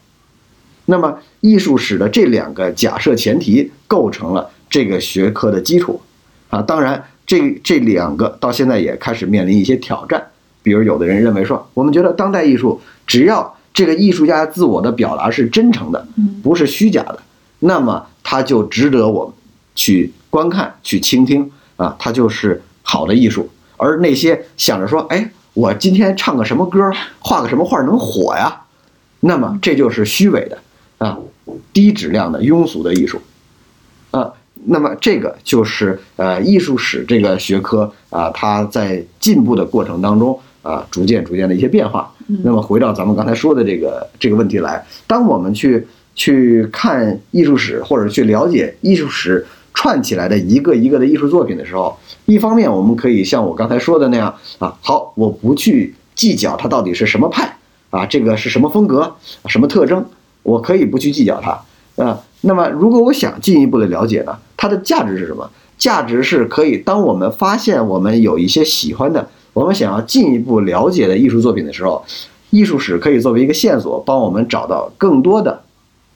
那么艺术史的这两个假设前提构成了这个学科的基础啊。当然，这这两个到现在也开始面临一些挑战。比如，有的人认为说，我们觉得当代艺术只要这个艺术家自我的表达是真诚的，不是虚假的，那么他就值得我们去观看、去倾听啊，他就是好的艺术。而那些想着说，哎，我今天唱个什么歌，画个什么画能火呀，那么这就是虚伪的啊，低质量的庸俗的艺术啊。那么这个就是呃艺术史这个学科啊，它在进步的过程当中啊，逐渐逐渐的一些变化。那么回到咱们刚才说的这个这个问题来，当我们去去看艺术史或者去了解艺术史串起来的一个一个的艺术作品的时候，一方面我们可以像我刚才说的那样啊，好，我不去计较它到底是什么派啊，这个是什么风格、什么特征，我可以不去计较它啊。那么如果我想进一步的了解呢，它的价值是什么？价值是可以，当我们发现我们有一些喜欢的，我们想要进一步了解的艺术作品的时候，艺术史可以作为一个线索，帮我们找到更多的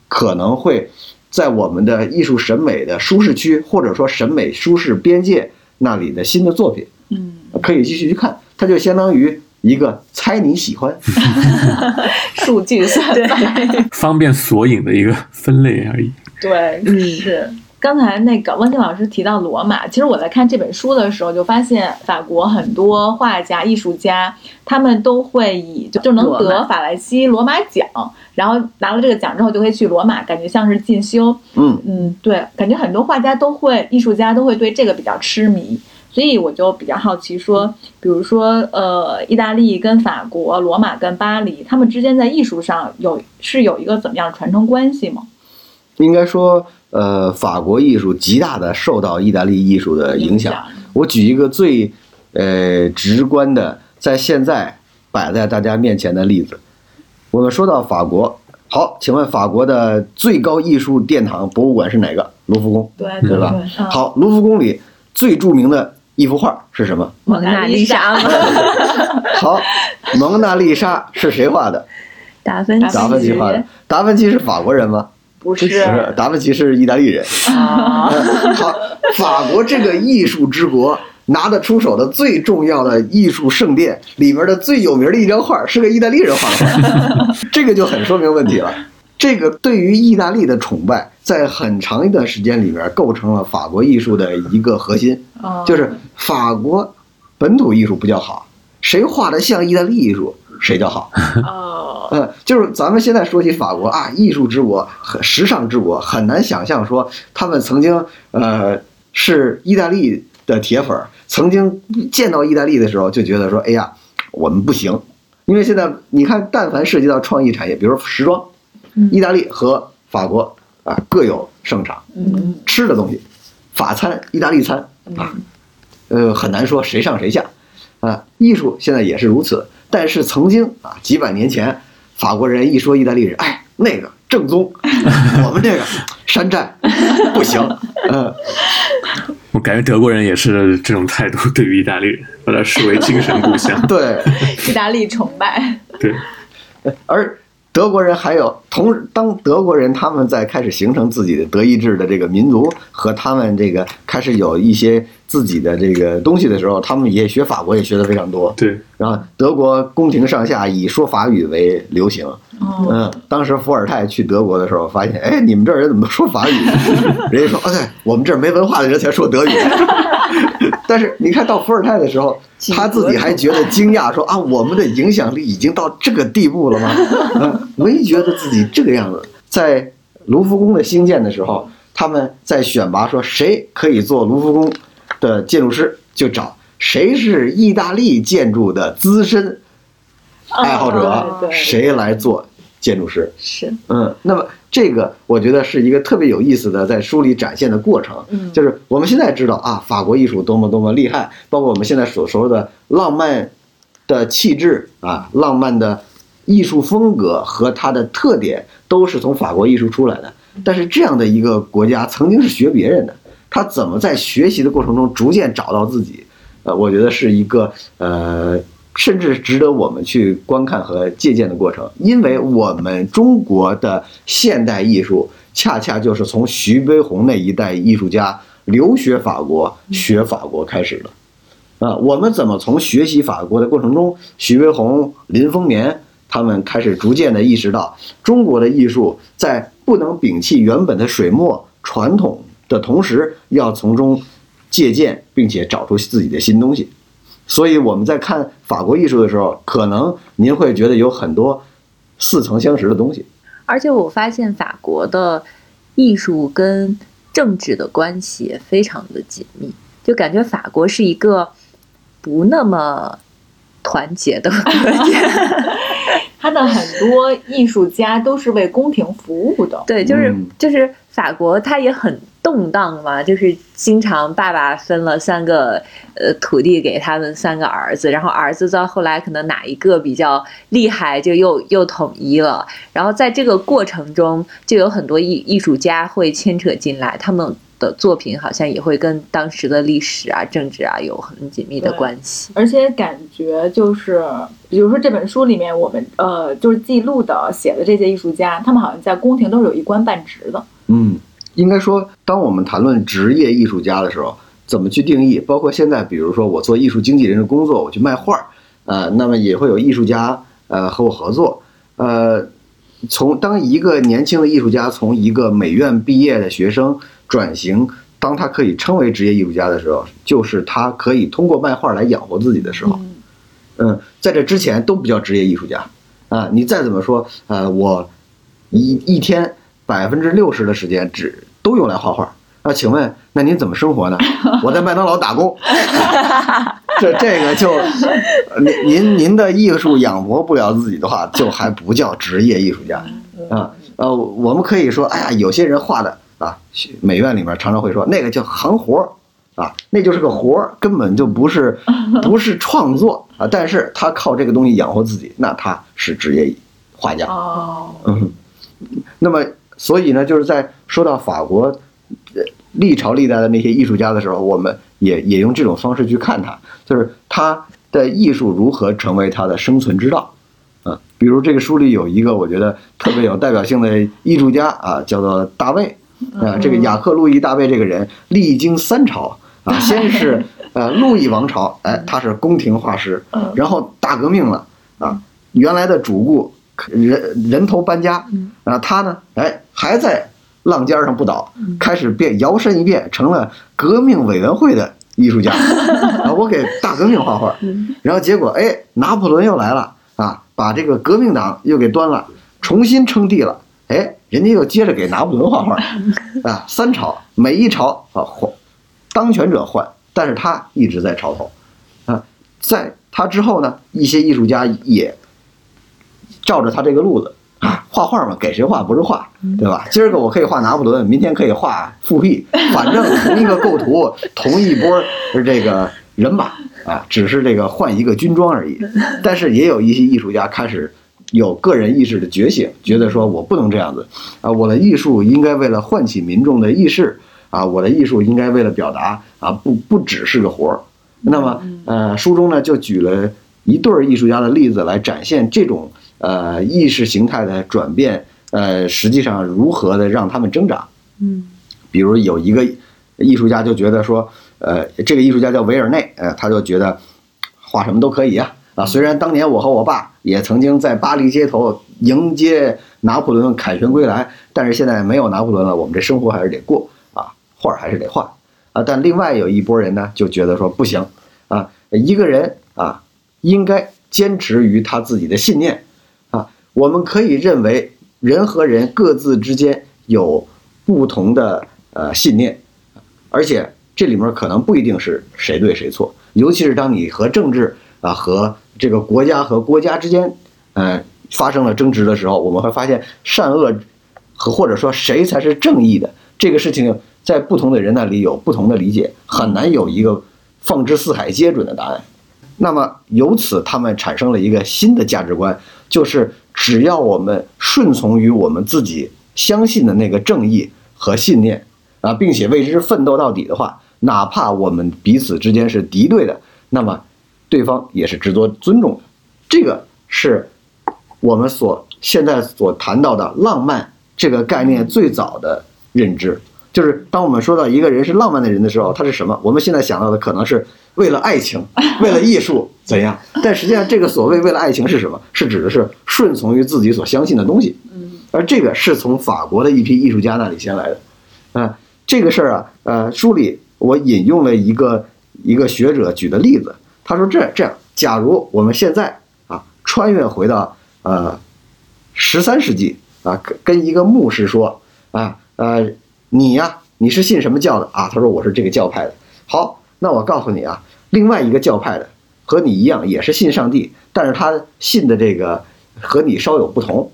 可能会在我们的艺术审美的舒适区，或者说审美舒适边界那里的新的作品，嗯，可以继续去看。它就相当于一个猜你喜欢 数据算法，方便索引的一个分类而已。对，嗯是。刚才那个温馨老师提到罗马，其实我在看这本书的时候，就发现法国很多画家、艺术家，他们都会以就就能得法兰西罗马奖，然后拿了这个奖之后就会去罗马，感觉像是进修。嗯，嗯，对，感觉很多画家都会，艺术家都会对这个比较痴迷，所以我就比较好奇说，比如说呃，意大利跟法国、罗马跟巴黎，他们之间在艺术上有是有一个怎么样的传承关系吗？应该说，呃，法国艺术极大的受到意大利艺术的影响。我举一个最呃直观的，在现在摆在大家面前的例子。我们说到法国，好，请问法国的最高艺术殿堂博物馆是哪个？卢浮宫，对对吧？嗯好，卢浮宫里最著名的一幅画是什么？蒙娜丽莎？好，蒙娜丽莎是谁画的？达芬奇，达芬奇画的。达芬奇是法国人吗？不是不是，达芬奇是意大利人。啊，好，法国这个艺术之国拿得出手的最重要的艺术圣殿里面的最有名的一张画是个意大利人画的，这个就很说明问题了。这个对于意大利的崇拜，在很长一段时间里面构成了法国艺术的一个核心，哦就是法国本土艺术不叫好，谁画的像意大利艺术谁叫好。哦，嗯，就是咱们现在说起法国啊，艺术之国、很时尚之国，很难想象说他们曾经呃是意大利的铁粉儿，曾经见到意大利的时候就觉得说，哎呀，我们不行，因为现在你看，但凡涉及到创意产业，比如说时装，意大利和法国啊各有盛场，嗯吃的东西，法餐、意大利餐啊，呃，很难说谁上谁下，啊，艺术现在也是如此。但是曾经啊，几百年前，法国人一说意大利人，哎，那个正宗，我们这个山寨 不行，嗯，我感觉德国人也是这种态度，对于意大利人，把它视为精神故乡。对，意大利崇拜，对，而德国人还有同当德国人他们在开始形成自己的德意志的这个民族和他们这个开始有一些自己的这个东西的时候，他们也学法国也学的非常多。对，然后德国宫廷上下以说法语为流行。哦，嗯，当时伏尔泰去德国的时候，发现，哎，你们这儿人怎么都说法语？人家说，哦，对，我们这儿没文化的人才说德语。但是你看到伏尔泰的时候，他自己还觉得惊讶，说 啊，我们的影响力已经到这个地步了吗？嗯，没觉得自己这个样子。在卢浮宫的兴建的时候，他们在选拔说谁可以做卢浮宫的建筑师，就找谁是意大利建筑的资深爱好者，谁来做建筑师。是，嗯，那么这个我觉得是一个特别有意思的在书里展现的过程。嗯就是我们现在知道啊，法国艺术多么多么厉害，包括我们现在所说的浪漫的气质啊，浪漫的艺术风格和它的特点都是从法国艺术出来的。但是这样的一个国家曾经是学别人的，他怎么在学习的过程中逐渐找到自己？呃，我觉得是一个呃，甚至值得我们去观看和借鉴的过程，因为我们中国的现代艺术恰恰就是从徐悲鸿那一代艺术家留学法国、学法国开始的。啊，我们怎么从学习法国的过程中，徐悲鸿、林风眠他们开始逐渐的意识到，中国的艺术在不能摒弃原本的水墨传统的同时，要从中借鉴，并且找出自己的新东西。所以我们在看法国艺术的时候，可能您会觉得有很多似曾相识的东西。而且我发现法国的艺术跟政治的关系也非常的紧密，就感觉法国是一个不那么团结的 国家。他的很多艺术家都是为宫廷服务的，对，就是、嗯就是法国，他也很动荡嘛，就是经常爸爸分了三个呃土地给他们三个儿子，然后儿子到后来可能哪一个比较厉害，就又又统一了。然后在这个过程中，就有很多艺艺术家会牵扯进来，他们的作品好像也会跟当时的历史啊、政治啊有很紧密的关系。而且感觉就是，比如说这本书里面，我们呃就是记录的写的这些艺术家，他们好像在宫廷都是有一官半职的。嗯，应该说，当我们谈论职业艺术家的时候，怎么去定义？包括现在，比如说我做艺术经纪人的工作，我去卖画儿，呃，那么也会有艺术家呃和我合作，呃，从当一个年轻的艺术家从一个美院毕业的学生转型，当他可以称为职业艺术家的时候，就是他可以通过卖画来养活自己的时候。嗯，在这之前都不叫职业艺术家啊。你再怎么说，呃，我一一天百分之六十的时间只都用来画画。那请问，那您怎么生活呢？我在麦当劳打工，这这个就您您您的艺术养活不了自己的话，就还不叫职业艺术家啊。呃，我们可以说，哎呀，有些人画的啊，美院里面常常会说那个叫行活儿啊，那就是个活儿，根本就不是 不是创作啊。但是他靠这个东西养活自己，那他是职业画家。哦，嗯，那么所以呢，就是在说到法国呃历朝历代的那些艺术家的时候，我们也也用这种方式去看他，就是他的艺术如何成为他的生存之道。啊，比如这个书里有一个我觉得特别有代表性的艺术家啊，叫做大卫。啊，这个雅克·路易·大卫这个人历经三朝啊，先是呃路易王朝，哎，他是宫廷画师，嗯然后大革命了啊，原来的主顾人人头搬家啊，他呢，哎，还在浪尖上不倒，开始变摇身一变成了革命委员会的艺术家啊，我给大革命画画，然后结果哎，拿破仑又来了啊，把这个革命党又给端了，重新称帝了。哎，人家又接着给拿破仑画画，啊，三朝每一朝啊换，当权者换，但是他一直在朝头，啊，在他之后呢，一些艺术家也照着他这个路子啊画画嘛，给谁画不是画，对吧？今儿个我可以画拿破仑，明天可以画复辟，反正同一个构图，同一波这个人马啊，只是这个换一个军装而已。但是也有一些艺术家开始。有个人意识的觉醒，觉得说我不能这样子啊，我的艺术应该为了唤起民众的意识啊，我的艺术应该为了表达啊，不不只是个活儿。那么呃，书中呢就举了一对儿艺术家的例子来展现这种呃意识形态的转变，呃，实际上如何的让他们挣扎。嗯，比如有一个艺术家就觉得说，呃，这个艺术家叫维尔内，呃，他就觉得画什么都可以啊。啊，虽然当年我和我爸也曾经在巴黎街头迎接拿破仑凯旋归来，但是现在没有拿破仑了，我们这生活还是得过啊，画还是得画啊。但另外有一波人呢，就觉得说不行啊，一个人啊应该坚持于他自己的信念啊。我们可以认为人和人各自之间有不同的呃信念，而且这里面可能不一定是谁对谁错，尤其是当你和政治啊和这个国家和国家之间，呃，发生了争执的时候，我们会发现善恶和或者说谁才是正义的这个事情，在不同的人那里有不同的理解，很难有一个放之四海皆准的答案。那么由此，他们产生了一个新的价值观，就是只要我们顺从于我们自己相信的那个正义和信念啊，并且为之奋斗到底的话，哪怕我们彼此之间是敌对的，那么。对方也是值得尊重的，这个是我们所现在所谈到的浪漫这个概念最早的认知。就是当我们说到一个人是浪漫的人的时候，他是什么？我们现在想到的可能是为了爱情，为了艺术怎样？但实际上，这个所谓为了爱情是什么？是指的是顺从于自己所相信的东西。而这个是从法国的一批艺术家那里先来的。啊，这个事儿啊，呃，书里我引用了一个一个学者举的例子。他说：“这这样，假如我们现在啊，穿越回到呃十三世纪啊，跟跟一个牧师说啊，呃，你呀，你是信什么教的啊？他说我是这个教派的。好，那我告诉你啊，另外一个教派的和你一样也是信上帝，但是他信的这个和你稍有不同。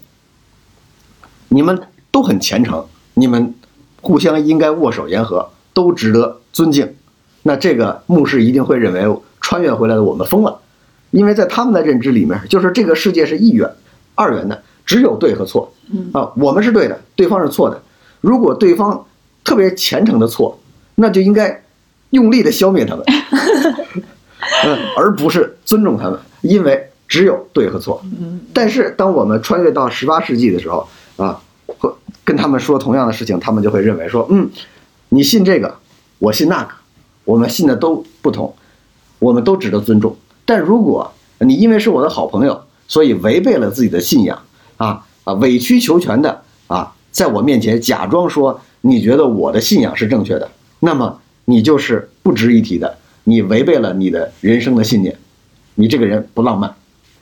你们都很虔诚，你们互相应该握手言和，都值得尊敬。那这个牧师一定会认为。”穿越回来的我们疯了，因为在他们的认知里面，就是这个世界是一元、二元的，只有对和错。啊，我们是对的，对方是错的。如果对方特别虔诚的错，那就应该用力的消灭他们，嗯，而不是尊重他们，因为只有对和错。但是当我们穿越到十八世纪的时候，啊，和跟他们说同样的事情，他们就会认为说，嗯，你信这个，我信那个，我们信的都不同。我们都值得尊重，但如果你因为是我的好朋友，所以违背了自己的信仰，啊啊，委曲求全的啊，在我面前假装说你觉得我的信仰是正确的，那么你就是不值一提的，你违背了你的人生的信念，你这个人不浪漫，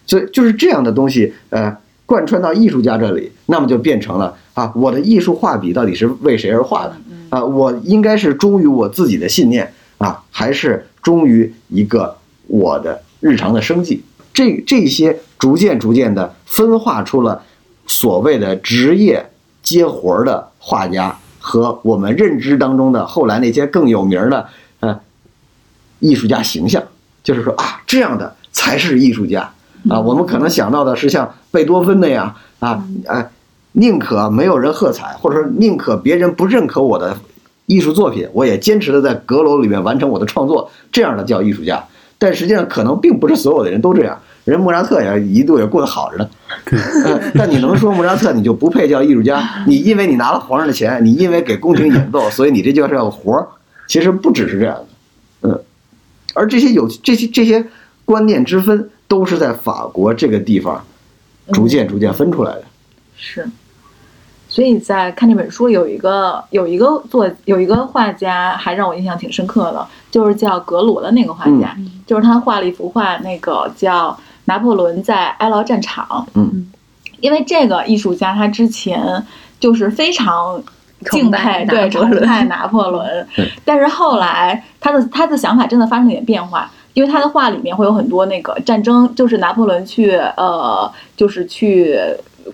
所以就是这样的东西，呃，贯穿到艺术家这里，那么就变成了啊，我的艺术画笔到底是为谁而画的？啊，我应该是忠于我自己的信念啊，还是？忠于一个我的日常的生计，这这些逐渐逐渐的分化出了所谓的职业接活儿的画家和我们认知当中的后来那些更有名的呃艺术家形象，就是说啊这样的才是艺术家啊，我们可能想到的是像贝多芬那样啊啊，宁可没有人喝彩，或者说宁可别人不认可我的。艺术作品，我也坚持的在阁楼里面完成我的创作，这样的叫艺术家。但实际上，可能并不是所有的人都这样。人莫扎特也，一度也过得好着呢。但你能说莫扎特你就不配叫艺术家？你因为你拿了皇上的钱，你因为给宫廷演奏，所以你这叫是个活儿？其实不只是这样的。嗯，而这些有这些这些观念之分，都是在法国这个地方逐渐逐渐分出来的。是。所以在看这本书，有一个有一个作有一个画家，还让我印象挺深刻的，就是叫格罗的那个画家，就是他画了一幅画，那个叫《拿破仑在哀牢战场。嗯，因为这个艺术家他之前就是非常敬佩，对，拿破仑崇拜 拿破仑对。但是后来他的他的想法真的发生了一点变化，因为他的画里面会有很多那个战争，就是拿破仑去呃，就是去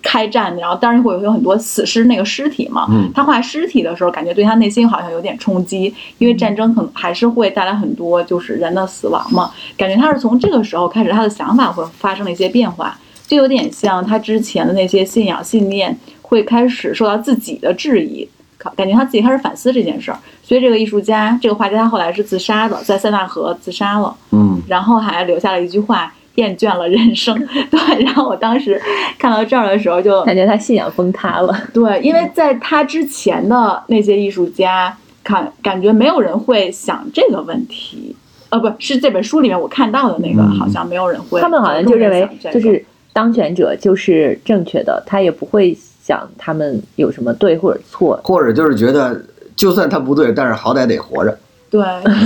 开战，然后当然会有有很多死尸那个尸体嘛。嗯他画尸体的时候，感觉对他内心好像有点冲击，因为战争可能还是会带来很多就是人的死亡嘛。感觉他是从这个时候开始，他的想法会发生了一些变化，就有点像他之前的那些信仰信念会开始受到自己的质疑。感感觉他自己开始反思这件事儿，所以这个艺术家，这个画家，他后来是自杀的，在塞纳河自杀了。嗯然后还留下了一句话：“厌倦了人生。”对，然后我当时看到这儿的时候就，感觉他信仰崩塌了。对，因为在他之前的那些艺术家，感感觉没有人会想这个问题。呃，不是这本书里面我看到的那个，嗯好像没有人会。他们好像就认为就是当权者就是正确的，他也不会想他们有什么对或者错。或者就是觉得，就算他不对，但是好歹得活着。对，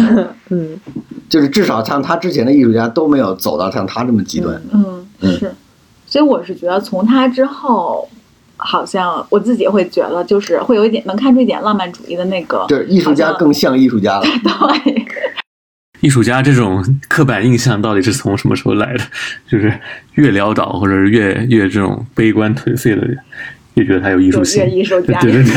嗯，就是至少像他之前的艺术家都没有走到像他这么极端。嗯，嗯是，所以我是觉得从他之后，好像我自己会觉得，就是会有一点能看出一点浪漫主义的那个，就是艺术家更像艺术家了。对，艺术家这种刻板印象到底是从什么时候来的？就是越潦倒或者是越越这种悲观颓废的人，越觉得他有艺术性越。艺术家，对对对，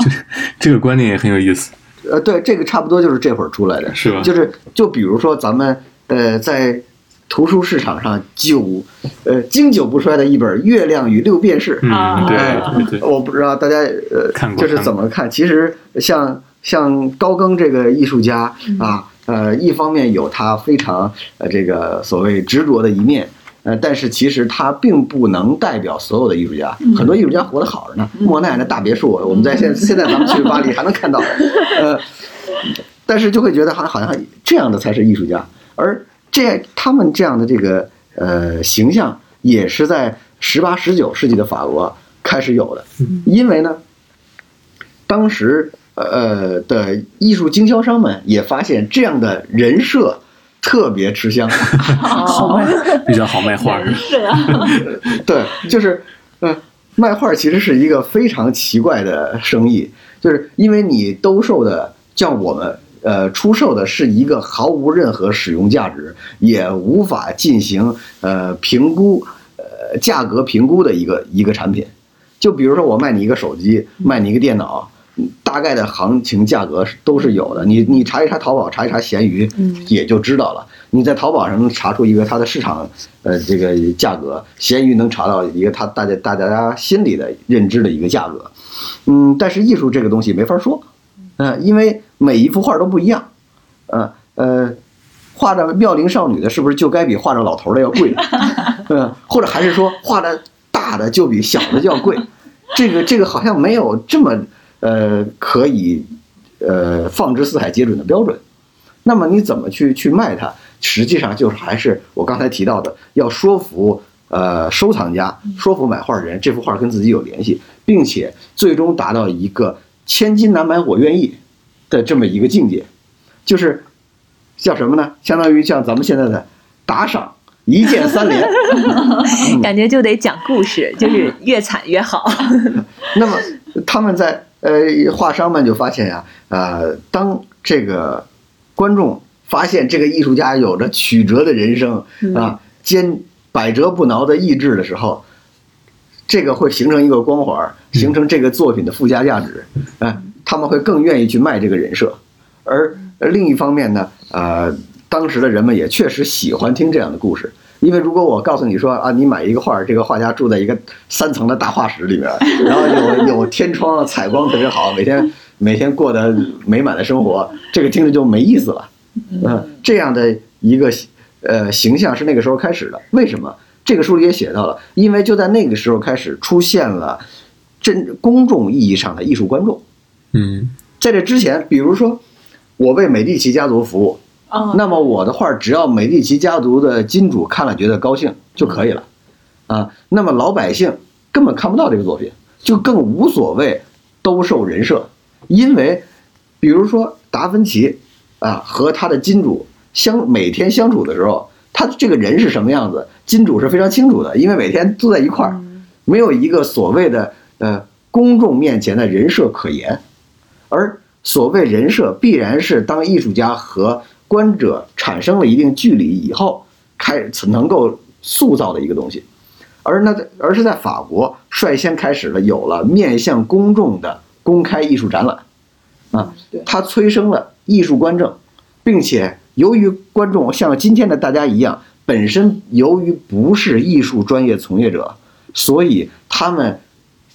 这这个观念也很有意思，呃，对，这个差不多就是这会儿出来的，是吧？就是就比如说咱们呃在图书市场上久呃经久不衰的一本《月亮与六便士》，啊嗯，对对对，我不知道大家呃看就是怎么看。其实像像高更这个艺术家啊，呃，一方面有他非常呃这个所谓执着的一面。呃，但是其实他并不能代表所有的艺术家，很多艺术家活得好着呢。莫奈那大别墅，我们在现现在咱们去巴黎还能看到，呃，但是就会觉得好像好像这样的才是艺术家，而这他们这样的这个呃形象也是在十八十九世纪的法国开始有的，因为呢，当时呃的艺术经销商们也发现这样的人设特别吃香，好比较好卖画。是啊，对，就是呃卖画其实是一个非常奇怪的生意，就是因为你兜售的像我们。呃，出售的是一个毫无任何使用价值，也无法进行呃评估，呃价格评估的一个一个产品。就比如说，我卖你一个手机，卖你一个电脑，嗯大概的行情价格是都是有的。你你查一查淘宝，查一查闲鱼，也就知道了。你在淘宝上能查出一个它的市场呃这个价格，闲鱼能查到一个它大家大家心里的认知的一个价格。嗯，但是艺术这个东西没法说，嗯、因为每一幅画都不一样，呃呃，画着妙龄少女的，是不是就该比画着老头的要贵？嗯，或者还是说画的大的就比小的就要贵？这个这个好像没有这么呃可以呃放之四海皆准的标准。那么你怎么去去卖它？实际上就是还是我刚才提到的，要说服呃收藏家，说服买画人，这幅画跟自己有联系，并且最终达到一个千金难买我愿意的这么一个境界，就是叫什么呢？相当于像咱们现在的打赏一键三连。感觉就得讲故事，就是越惨越好。那么他们在呃画商们就发现呀、呃，当这个观众发现这个艺术家有着曲折的人生啊，坚百折不挠的意志的时候，这个会形成一个光环，形成这个作品的附加价值，啊，他们会更愿意去卖这个人设。而而另一方面呢，呃，当时的人们也确实喜欢听这样的故事。因为如果我告诉你说啊，你买一个画，这个画家住在一个三层的大画室里面，然后有有天窗，采光特别好，每天每天过得美满的生活，这个听着就没意思了。嗯，这样的一个呃形象是那个时候开始的。为什么？这个书里也写到了，因为就在那个时候开始出现了真公众意义上的艺术观众。嗯在这之前，比如说我为美第奇家族服务，嗯，那么我的画只要美第奇家族的金主看了觉得高兴就可以了，啊，那么老百姓根本看不到这个作品，就更无所谓兜售人设，因为比如说达芬奇啊和他的金主相每天相处的时候，他这个人是什么样子，金主是非常清楚的，因为每天都在一块儿，没有一个所谓的呃公众面前的人设可言。而所谓人设，必然是当艺术家和观者产生了一定距离以后，开始能够塑造的一个东西。而那在而是在法国率先开始了有了面向公众的公开艺术展览，啊，对它催生了艺术观众，并且由于观众像今天的大家一样，本身由于不是艺术专业从业者，所以他们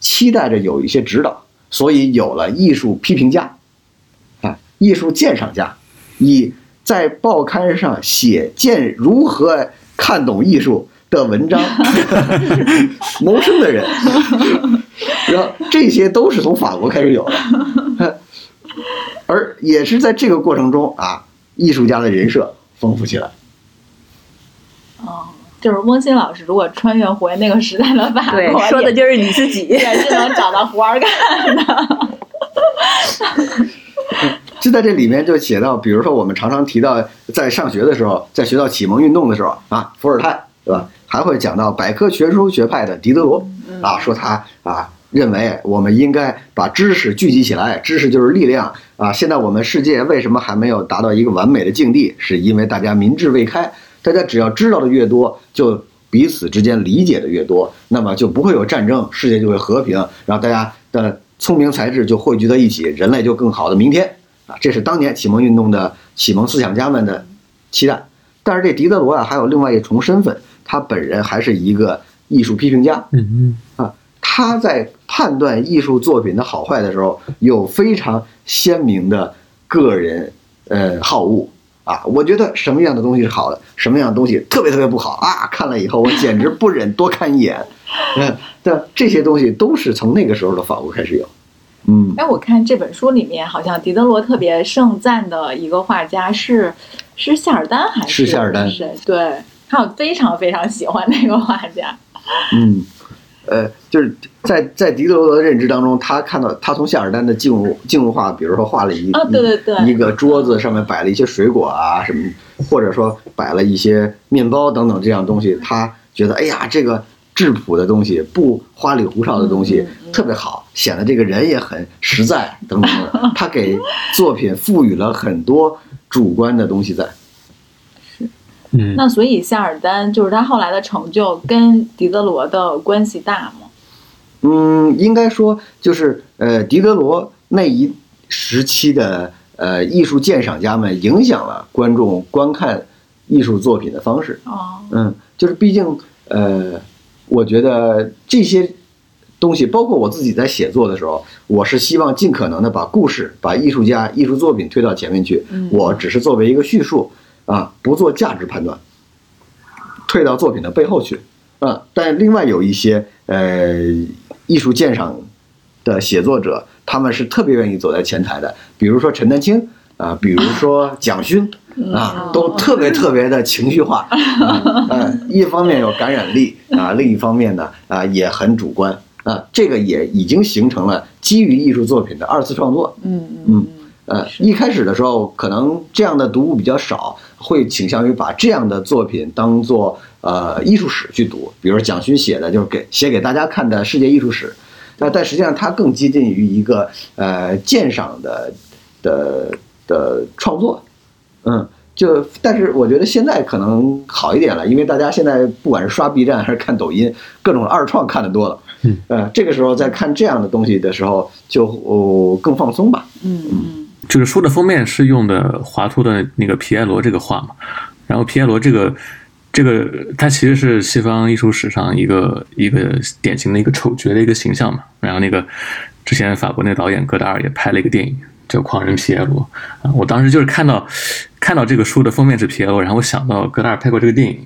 期待着有一些指导，所以有了艺术批评家，啊，艺术鉴赏家，以在报刊上写见如何看懂艺术的文章 谋生的人，然后这些都是从法国开始有的，而也是在这个过程中啊，艺术家的人设丰富起来。哦，就是翁鑫老师如果穿越回那个时代的法国，，说的就是你自己。也是能找到活儿干的。就在这里面就写到，比如说我们常常提到，在上学的时候，在学到启蒙运动的时候啊，伏尔泰对吧？还会讲到百科全书学派的狄德罗啊，说他啊认为我们应该把知识聚集起来，知识就是力量啊。现在我们世界为什么还没有达到一个完美的境地？是因为大家民智未开，大家只要知道的越多，就彼此之间理解的越多，那么就不会有战争，世界就会和平，然后大家的聪明才智就汇聚在一起，人类就更好的明天。啊，这是当年启蒙运动的启蒙思想家们的期待。但是这狄德罗啊，还有另外一重身份，他本人还是一个艺术批评家嗯嗯啊。他在判断艺术作品的好坏的时候，有非常鲜明的个人呃好恶啊。我觉得什么样的东西是好的，什么样的东西特别特别不好啊！看了以后，我简直不忍多看一眼。嗯，但这些东西都是从那个时候的法国开始有。嗯，哎，我看这本书里面好像狄德罗特别盛赞的一个画家是是夏尔丹还是是夏尔丹谁？对，他有非常非常喜欢那个画家。嗯，呃，就是在在狄德罗的认知当中，他看到他从夏尔丹的静物静物画，比如说画了一、啊对对对一一个桌子上面摆了一些水果啊什么，或者说摆了一些面包等等这样东西，他觉得哎呀这个质朴的东西，不花里胡哨的东西特别好，显得这个人也很实在等等的。他给作品赋予了很多主观的东西在。嗯，那所以夏尔丹就是他后来的成就跟狄德罗的关系大吗？嗯，应该说就是呃，狄德罗那一时期的呃艺术鉴赏家们影响了观众观看艺术作品的方式。哦，嗯，就是毕竟呃，我觉得这些东西，包括我自己在写作的时候，我是希望尽可能的把故事、把艺术家、艺术作品推到前面去。嗯我只是作为一个叙述啊，不做价值判断，退到作品的背后去。啊，但另外有一些呃艺术鉴赏的写作者，他们是特别愿意走在前台的，比如说陈丹青啊，比如说蒋勋啊，都特别特别的情绪化，啊呃，一方面有感染力啊，另一方面呢啊也很主观啊，这个也已经形成了基于艺术作品的二次创作。嗯嗯嗯呃，是一开始的时候，可能这样的读物比较少，会倾向于把这样的作品当做呃艺术史去读，比如蒋勋写的就是给写给大家看的世界艺术史，那但实际上它更接近于一个呃鉴赏的的的创作，嗯。就，但是我觉得现在可能好一点了，因为大家现在不管是刷 B 站还是看抖音，各种二创看的多了。嗯，呃，这个时候在看这样的东西的时候，就、哦、更放松吧。嗯嗯就是书的封面是用的华托的那个皮埃罗这个画嘛，然后皮埃罗这个这个他其实是西方艺术史上一个一个典型的一个丑角的一个形象嘛，然后那个之前法国那个导演戈达尔也拍了一个电影叫《狂人皮埃罗》啊，我当时就是看到看到这个书的封面是皮埃罗，然后想到戈达尔拍过这个电影，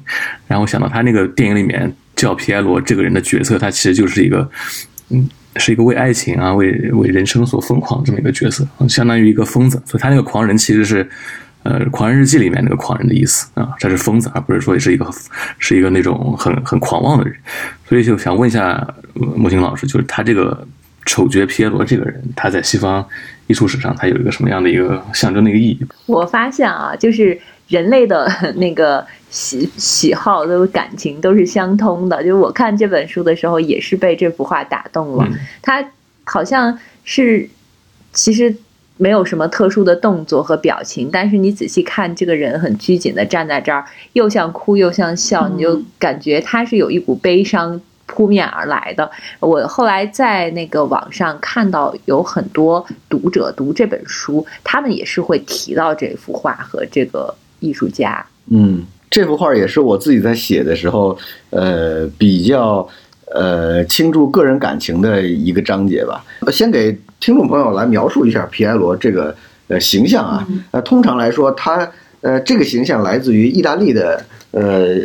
然后想到他那个电影里面叫皮埃罗这个人的角色，他其实就是一个嗯。是一个为爱情啊、为为人生所疯狂这么一个角色，相当于一个疯子。所以他那个狂人其实是，呃，《狂人日记》里面那个狂人的意思啊，他是疯子，而不是说是一个是一个那种很很狂妄的人。所以就想问一下呃莫青老师，就是他这个丑角皮耶罗这个人，他在西方艺术史上他有一个什么样的一个象征的一个意义？我发现啊，就是人类的那个喜喜好都感情都是相通的。就是我看这本书的时候，也是被这幅画打动了。嗯他好像是其实没有什么特殊的动作和表情，但是你仔细看，这个人很拘谨的站在这儿，又像哭又像笑，嗯你就感觉他是有一股悲伤。扑面而来的，我后来在那个网上看到有很多读者读这本书，他们也是会提到这幅画和这个艺术家。嗯，这幅画也是我自己在写的时候，呃，比较呃倾注个人感情的一个章节吧。先给听众朋友来描述一下皮埃罗这个呃形象啊。呃，通常来说，他呃这个形象来自于意大利的呃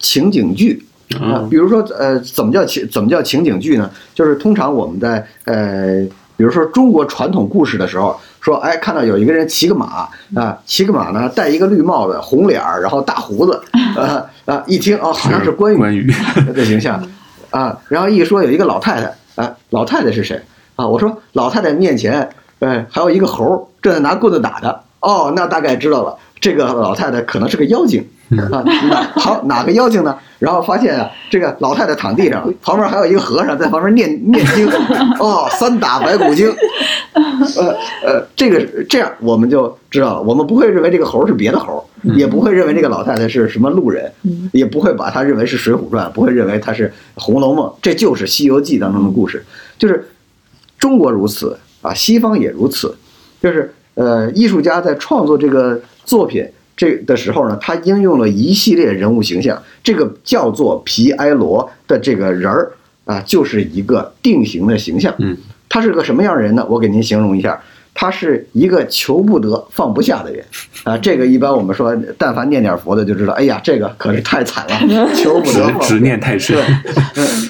情景剧。啊，啊比如说，呃，怎么叫情怎么叫情景剧呢？就是通常我们在呃，比如说中国传统故事的时候，说，哎，看到有一个人骑个马啊，骑个马呢，戴一个绿帽子，红脸儿，然后大胡子，啊啊，一听哦，好像是关羽关羽，的形象啊，然后一说有一个老太太，啊，老太太是谁啊？我说老太太面前，哎，还有一个猴儿正在拿棍子打他，哦，那大概知道了，这个老太太可能是个妖精 啊。哪好哪个妖精呢？然后发现啊，这个老太太躺地上，旁边还有一个和尚在旁边念 念经，哦，三打白骨精。呃呃，这个这样我们就知道了，我们不会认为这个猴是别的猴，也不会认为这个老太太是什么路人，也不会把她认为是《水浒传》，不会认为她是《红楼梦》，这就是《西游记》当中的故事，就是中国如此啊，西方也如此，就是呃，艺术家在创作这个作品这的时候呢，他应用了一系列人物形象，这个叫做皮埃罗的这个人儿啊，就是一个定型的形象。嗯，他是个什么样的人呢？我给您形容一下，他是一个求不得、放不下的人啊。这个一般我们说，但凡念点佛的就知道，哎呀，这个可是太惨了，求不得、执念太深对，嗯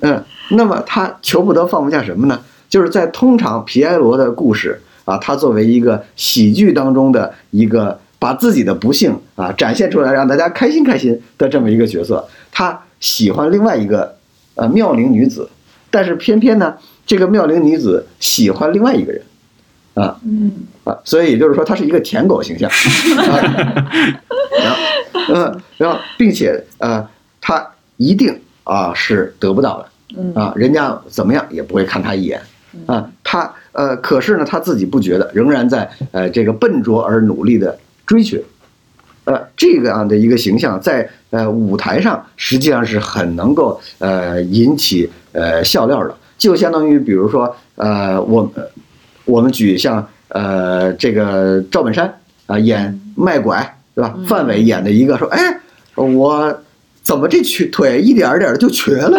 嗯，那么他求不得放不下什么呢？就是在通常皮埃罗的故事啊，他作为一个喜剧当中的一个把自己的不幸啊展现出来，让大家开心开心的这么一个角色，他喜欢另外一个呃妙龄女子，但是偏偏呢，这个妙龄女子喜欢另外一个人，啊，嗯。啊，所以也就是说，他是一个舔狗形象，啊、然后，嗯，然后，并且呃，他一定啊是得不到的，嗯。啊，人家怎么样也不会看他一眼，啊，他呃，可是呢，他自己不觉得，仍然在呃这个笨拙而努力的追寻，呃，这个样的一个形象在呃舞台上实际上是很能够呃引起呃笑料的，就相当于比如说呃我我们举像呃这个赵本山啊、演卖拐对吧？范伟演的一个说哎我怎么这瘸腿一点儿点儿就瘸了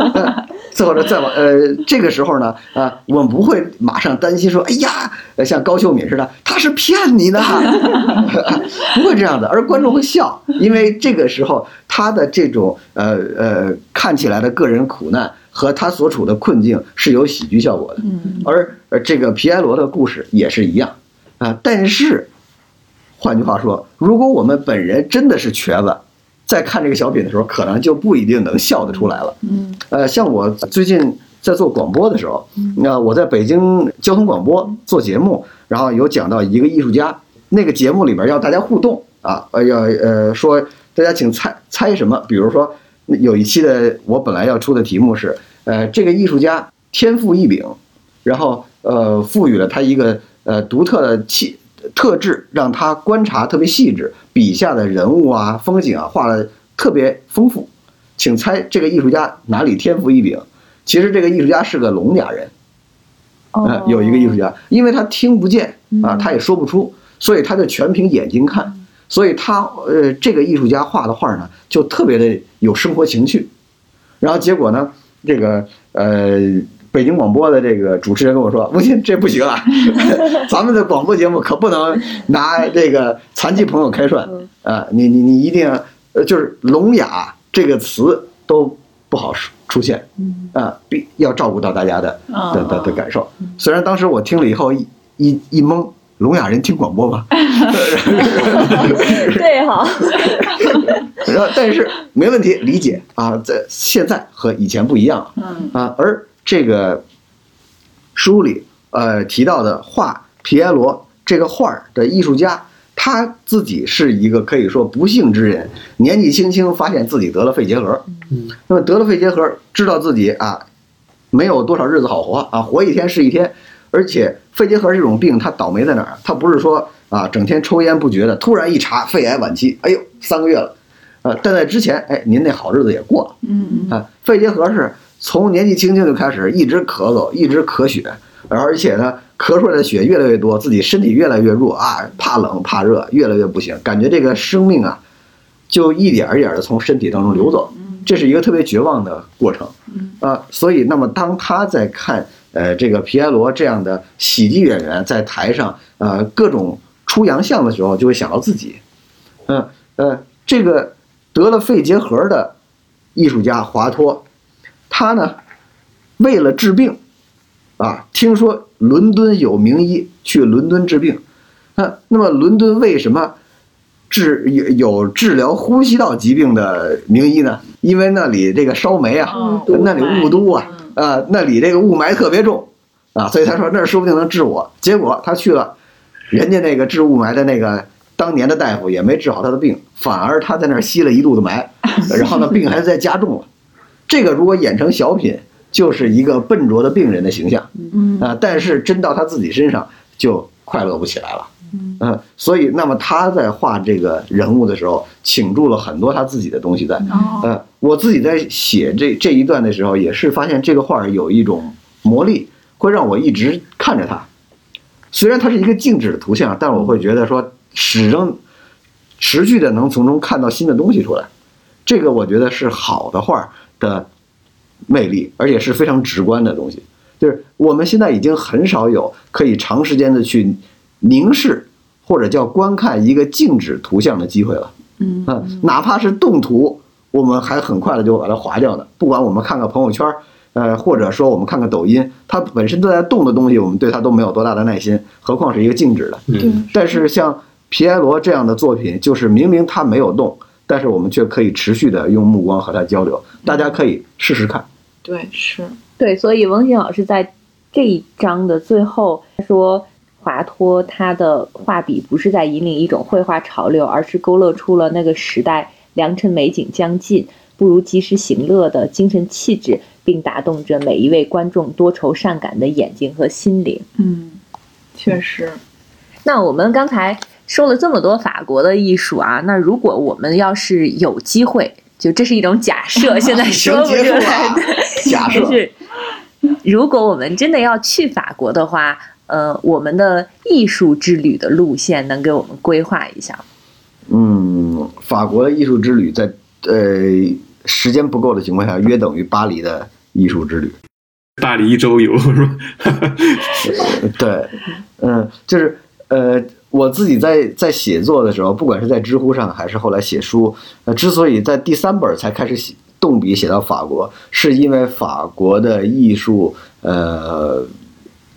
或者再往呃这个时候呢啊、我们不会马上担心说哎呀呃像高秀敏似的他是骗你的，不会这样的，而观众会笑，因为这个时候他的这种呃呃看起来的个人苦难和他所处的困境是有喜剧效果的，嗯。而呃这个皮埃罗的故事也是一样。啊、但是换句话说，如果我们本人真的是瘸子，在看这个小品的时候，可能就不一定能笑得出来了。嗯呃，像我最近在做广播的时候，那我在北京交通广播做节目，然后有讲到一个艺术家，那个节目里边要大家互动啊，呃要呃说大家请猜猜什么，比如说有一期的我本来要出的题目是，呃这个艺术家天赋异禀，然后呃赋予了他一个呃独特的气特质，让他观察特别细致，笔下的人物啊风景啊画的特别丰富。请猜这个艺术家哪里天赋异禀？其实这个艺术家是个聋哑人，啊哦，，有一个艺术家，因为他听不见啊，嗯他也说不出，所以他就全凭眼睛看，所以他呃这个艺术家画的画呢，就特别的有生活情趣。然后结果呢，这个呃北京广播的这个主持人跟我说：“吴昕，这不行啊，咱们的广播节目可不能拿这个残疾朋友开涮啊，你你你一定呃就是聋哑这个词都不好出现啊，必要照顾到大家的的的的感受。虽然当时我听了以后一一一懵，聋哑人听广播吗？对哈，然后但是没问题，理解啊，在现在和以前不一样嗯啊。而这个书里呃提到的画皮埃罗这个画儿的艺术家，他他自己是一个可以说不幸之人，年纪轻轻发现自己得了肺结核，嗯，那么得了肺结核，知道自己啊没有多少日子好活啊，活一天是一天，而且肺结核这种病，它倒霉在哪儿？它不是说啊整天抽烟不觉的，突然一查肺癌晚期，哎呦三个月了，呃，但在之前，哎，您那好日子也过了。嗯啊，肺结核是从年纪轻轻就开始一直咳嗽，一直咳血，而且呢，咳出来的血越来越多，自己身体越来越弱啊，怕冷怕热，越来越不行，感觉这个生命啊，就一点儿一点的从身体当中流走，这是一个特别绝望的过程。啊，所以那么当他在看呃这个皮埃罗这样的喜剧演员在台上呃各种出洋相的时候，就会想到自己，嗯呃这个得了肺结核的艺术家华托，他呢为了治病啊，听说伦敦有名医，去伦敦治病。啊，那么伦敦为什么治有有治疗呼吸道疾病的名医呢？因为那里这个烧煤啊，哦那里雾都啊，啊，那里这个雾霾特别重啊，所以他说那儿说不定能治我。结果他去了，人家那个治雾霾的那个当年的大夫也没治好他的病，反而他在那儿吸了一肚子霾，然后呢病还在加重了。这个如果演成小品，就是一个笨拙的病人的形象嗯啊，但是真到他自己身上就快乐不起来了。嗯嗯，所以那么他在画这个人物的时候，倾注了很多他自己的东西在。哦呃，我自己在写这这一段的时候，也是发现这个画有一种魔力，会让我一直看着它。虽然它是一个静止的图像，但我会觉得说始终持续的能从中看到新的东西出来。这个我觉得是好的画儿的魅力，而且是非常直观的东西。就是我们现在已经很少有可以长时间的去凝视或者叫观看一个静止图像的机会了。嗯嗯，哪怕是动图，我们还很快的就把它划掉的。不管我们看看朋友圈，呃，或者说我们看看抖音，它本身都在动的东西，我们对它都没有多大的耐心，何况是一个静止的。对嗯，但是像皮埃罗这样的作品，就是明明它没有动，但是我们却可以持续的用目光和他交流。大家可以试试看。对是对，所以翁信老师在这一章的最后说，华托他的画笔不是在引领一种绘画潮流，而是勾勒出了那个时代良辰美景将近，不如及时行乐的精神气质，并打动着每一位观众多愁善感的眼睛和心灵。嗯确实那我们刚才说了这么多法国的艺术啊，那如果我们要是有机会，就这是一种假设，现在说不出来的。假 设是如果我们真的要去法国的话，呃，我们的艺术之旅的路线能给我们规划一下吗？嗯，法国的艺术之旅在呃时间不够的情况下，约等于巴黎的艺术之旅。巴黎一周游是吧？对，嗯，就是呃，我自己在在写作的时候，不管是在知乎上还是后来写书，呃，之所以在第三本才开始写动笔写到法国，是因为法国的艺术呃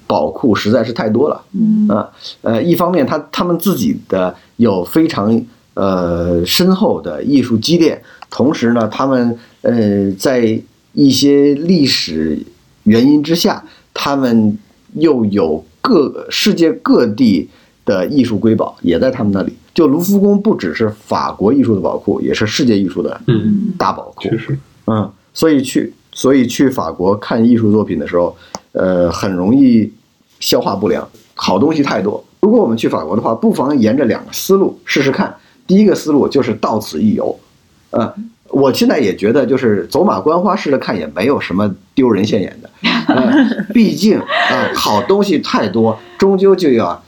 宝库实在是太多了。嗯啊，呃，一方面他他们自己的有非常呃深厚的艺术积淀，同时呢，他们呃在一些历史原因之下，他们又有各世界各地的艺术瑰宝也在他们那里。就卢浮宫不只是法国艺术的宝库，也是世界艺术的嗯，大宝库。嗯，所以去所以去法国看艺术作品的时候，呃，很容易消化不良，好东西太多。如果我们去法国的话，不妨沿着两个思路试试看。第一个思路就是到此一游，呃，我现在也觉得就是走马观花式的看也没有什么丢人现眼的，呃，毕竟啊、好东西太多，终究就要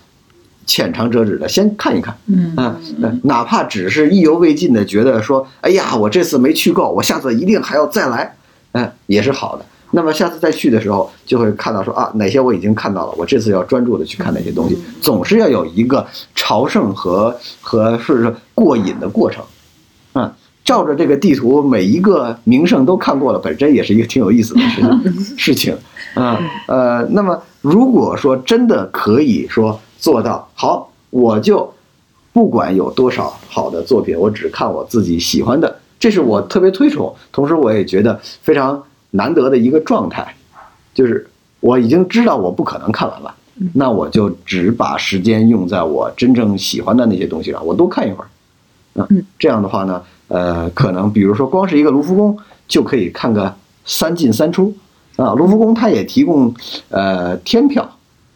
浅尝辄止的先看一看。嗯啊，呃哪怕只是意犹未尽的觉得说，哎呀，我这次没去够，我下次一定还要再来，嗯、也是好的。那么下次再去的时候，就会看到说啊，哪些我已经看到了，我这次要专注的去看哪些东西，总是要有一个朝圣和和是说过瘾的过程，嗯。照着这个地图，每一个名胜都看过了，本身也是一个挺有意思的事情 事情啊。呃，那么如果说真的可以说做到好，我就不管有多少好的作品，我只看我自己喜欢的，这是我特别推崇，同时我也觉得非常难得的一个状态，就是我已经知道我不可能看完了，那我就只把时间用在我真正喜欢的那些东西上，我多看一会儿。啊嗯，这样的话呢，呃，可能比如说光是一个卢浮宫就可以看个三进三出啊。卢浮宫它也提供呃天票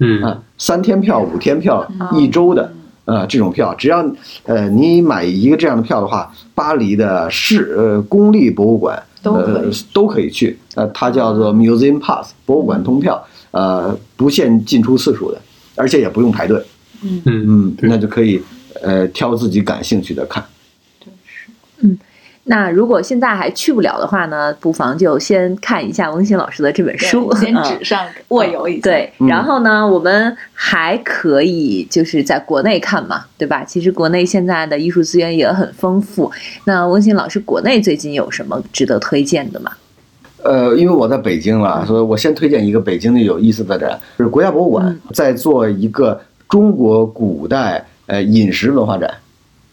嗯。啊，三天票、五天票、一周的呃这种票，只要呃你买一个这样的票的话，巴黎的市呃公立博物馆呃都可以去，呃，它叫做 Museum Pass 博物馆通票，呃，不限进出次数的，而且也不用排队，嗯。嗯，对。那就可以呃挑自己感兴趣的看。那如果现在还去不了的话呢，不妨就先看一下翁鑫老师的这本书，先嗯纸上握有一下。对，嗯然后呢，我们还可以就是在国内看嘛，对吧？其实国内现在的艺术资源也很丰富。那温馨老师，国内最近有什么值得推荐的吗？呃，因为我在北京了，所以我先推荐一个北京的有意思的展，就是国家博物馆在做一个中国古代呃饮食文化展。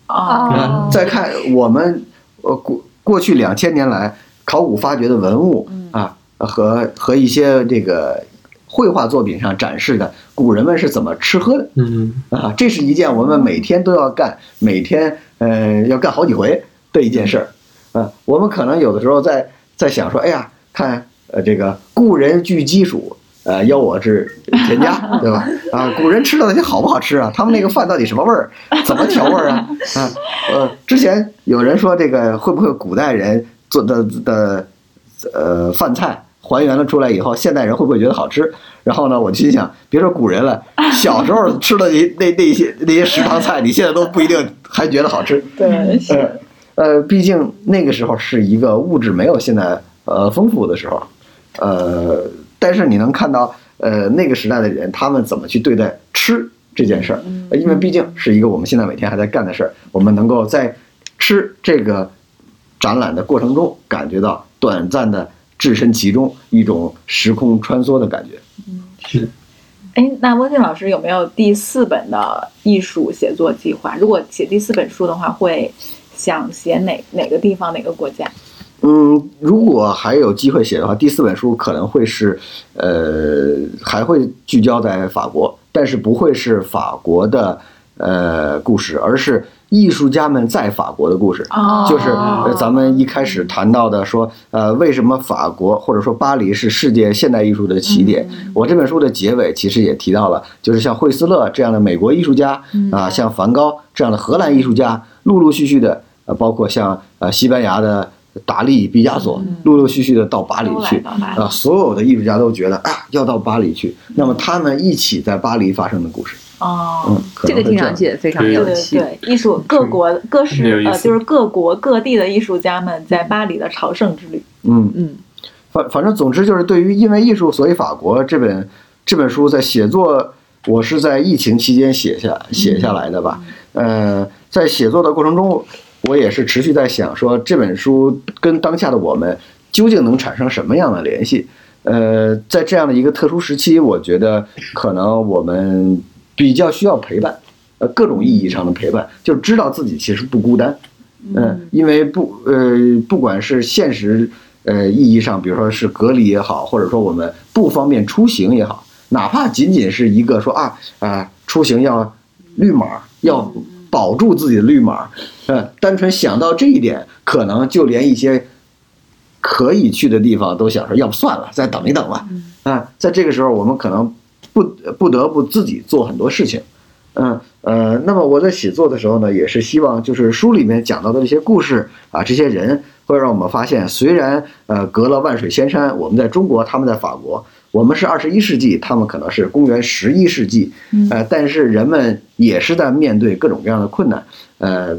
哦，嗯，再看我们呃过过去两千年来考古发掘的文物啊，和和一些这个绘画作品上展示的古人们是怎么吃喝的嗯啊，这是一件我们每天都要干，每天呃要干好几回的一件事儿啊。我们可能有的时候在在想说，哎呀，看呃这个故人具鸡黍。呃，邀我至田家，对吧？啊，古人吃的那些好不好吃啊？他们那个饭到底什么味儿？怎么调味儿啊？啊，呃，之前有人说这个会不会古代人做的的呃饭菜还原了出来以后，现代人会不会觉得好吃？然后呢，我心想，别说古人了，小时候吃的那那那些那些食堂菜，你现在都不一定还觉得好吃。对，是呃呃，毕竟那个时候是一个物质没有现在呃丰富的时候，呃，但是你能看到呃那个时代的人他们怎么去对待吃这件事儿，呃因为毕竟是一个我们现在每天还在干的事儿，我们能够在吃这个展览的过程中感觉到短暂的置身其中，一种时空穿梭的感觉。嗯，是哎，那温静老师有没有第四本的艺术写作计划？如果写第四本书的话，会想写哪哪个地方、哪个国家？嗯，如果还有机会写的话，第四本书可能会是，呃，还会聚焦在法国，但是不会是法国的呃故事，而是艺术家们在法国的故事。哦就是呃咱们一开始谈到的说，呃，为什么法国或者说巴黎是世界现代艺术的起点？我这本书的结尾其实也提到了，就是像惠斯勒这样的美国艺术家啊、像梵高这样的荷兰艺术家，陆陆续续的，呃，包括像呃西班牙的达利、毕加索，陆陆续续的到巴黎去。啊，所有的艺术家都觉得啊，要到巴黎去。那么他们一起在巴黎发生的故事，哦，嗯，这个听上去也非常对有趣。对对对，艺术各国各式呃，就是各国各地的艺术家们在巴黎的朝圣之旅。嗯。嗯，反反正总之就是对于因为艺术所以法国这本这本书在写作，我是在疫情期间写下写下来的吧。呃，在写作的过程中，我也是持续在想说这本书跟当下的我们究竟能产生什么样的联系。呃，在这样的一个特殊时期，我觉得可能我们比较需要陪伴，呃，各种意义上的陪伴，就知道自己其实不孤单。嗯，因为不呃，不管是现实呃意义上，比如说是隔离也好，或者说我们不方便出行也好，哪怕仅仅是一个说啊啊、出行要绿码，要保住自己的绿码，呃，单纯想到这一点，可能就连一些可以去的地方都想说，要不算了，再等一等吧。啊，在这个时候，我们可能不不得不自己做很多事情。嗯呃，那么我在写作的时候呢，也是希望就是书里面讲到的这些故事啊，这些人会让我们发现，虽然呃隔了万水千山，我们在中国，他们在法国，我们是二十一世纪，他们可能是公元十一世纪，呃，但是人们也是在面对各种各样的困难，呃，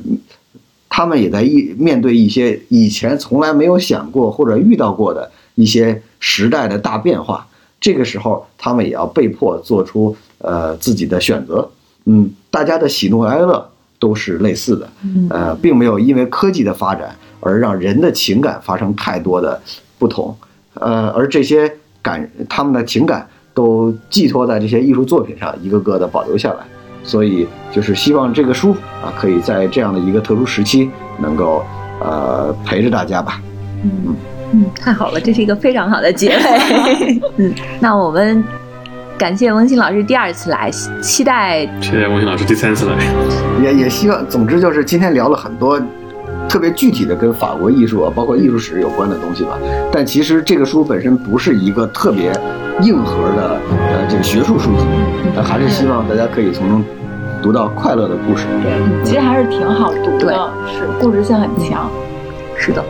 他们也在一面对一些以前从来没有想过或者遇到过的一些时代的大变化。这个时候，他们也要被迫做出呃自己的选择。嗯，大家的喜怒哀乐都是类似的，呃，并没有因为科技的发展而让人的情感发生太多的不同。呃，而这些感，他们的情感都寄托在这些艺术作品上，一个个的保留下来。所以，就是希望这个书啊，可以在这样的一个特殊时期，能够呃陪着大家吧。嗯嗯，太好了，这是一个非常好的结尾。嗯，那我们感谢温馨老师第二次来，期待期待温馨老师第三次来。也也希望，总之就是今天聊了很多特别具体的跟法国艺术啊，包括艺术史有关的东西吧。但其实这个书本身不是一个特别硬核的呃这个学术书籍，但还是希望大家可以从中读到快乐的故事。对，其实还是挺好读的，是故事性很强。是的。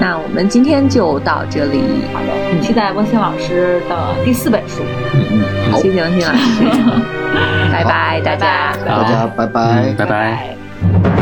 那我们今天就到这里，好的，期待温馨老师的第四本书。嗯，好，谢谢温馨老师，拜拜，大家。大家拜拜拜。拜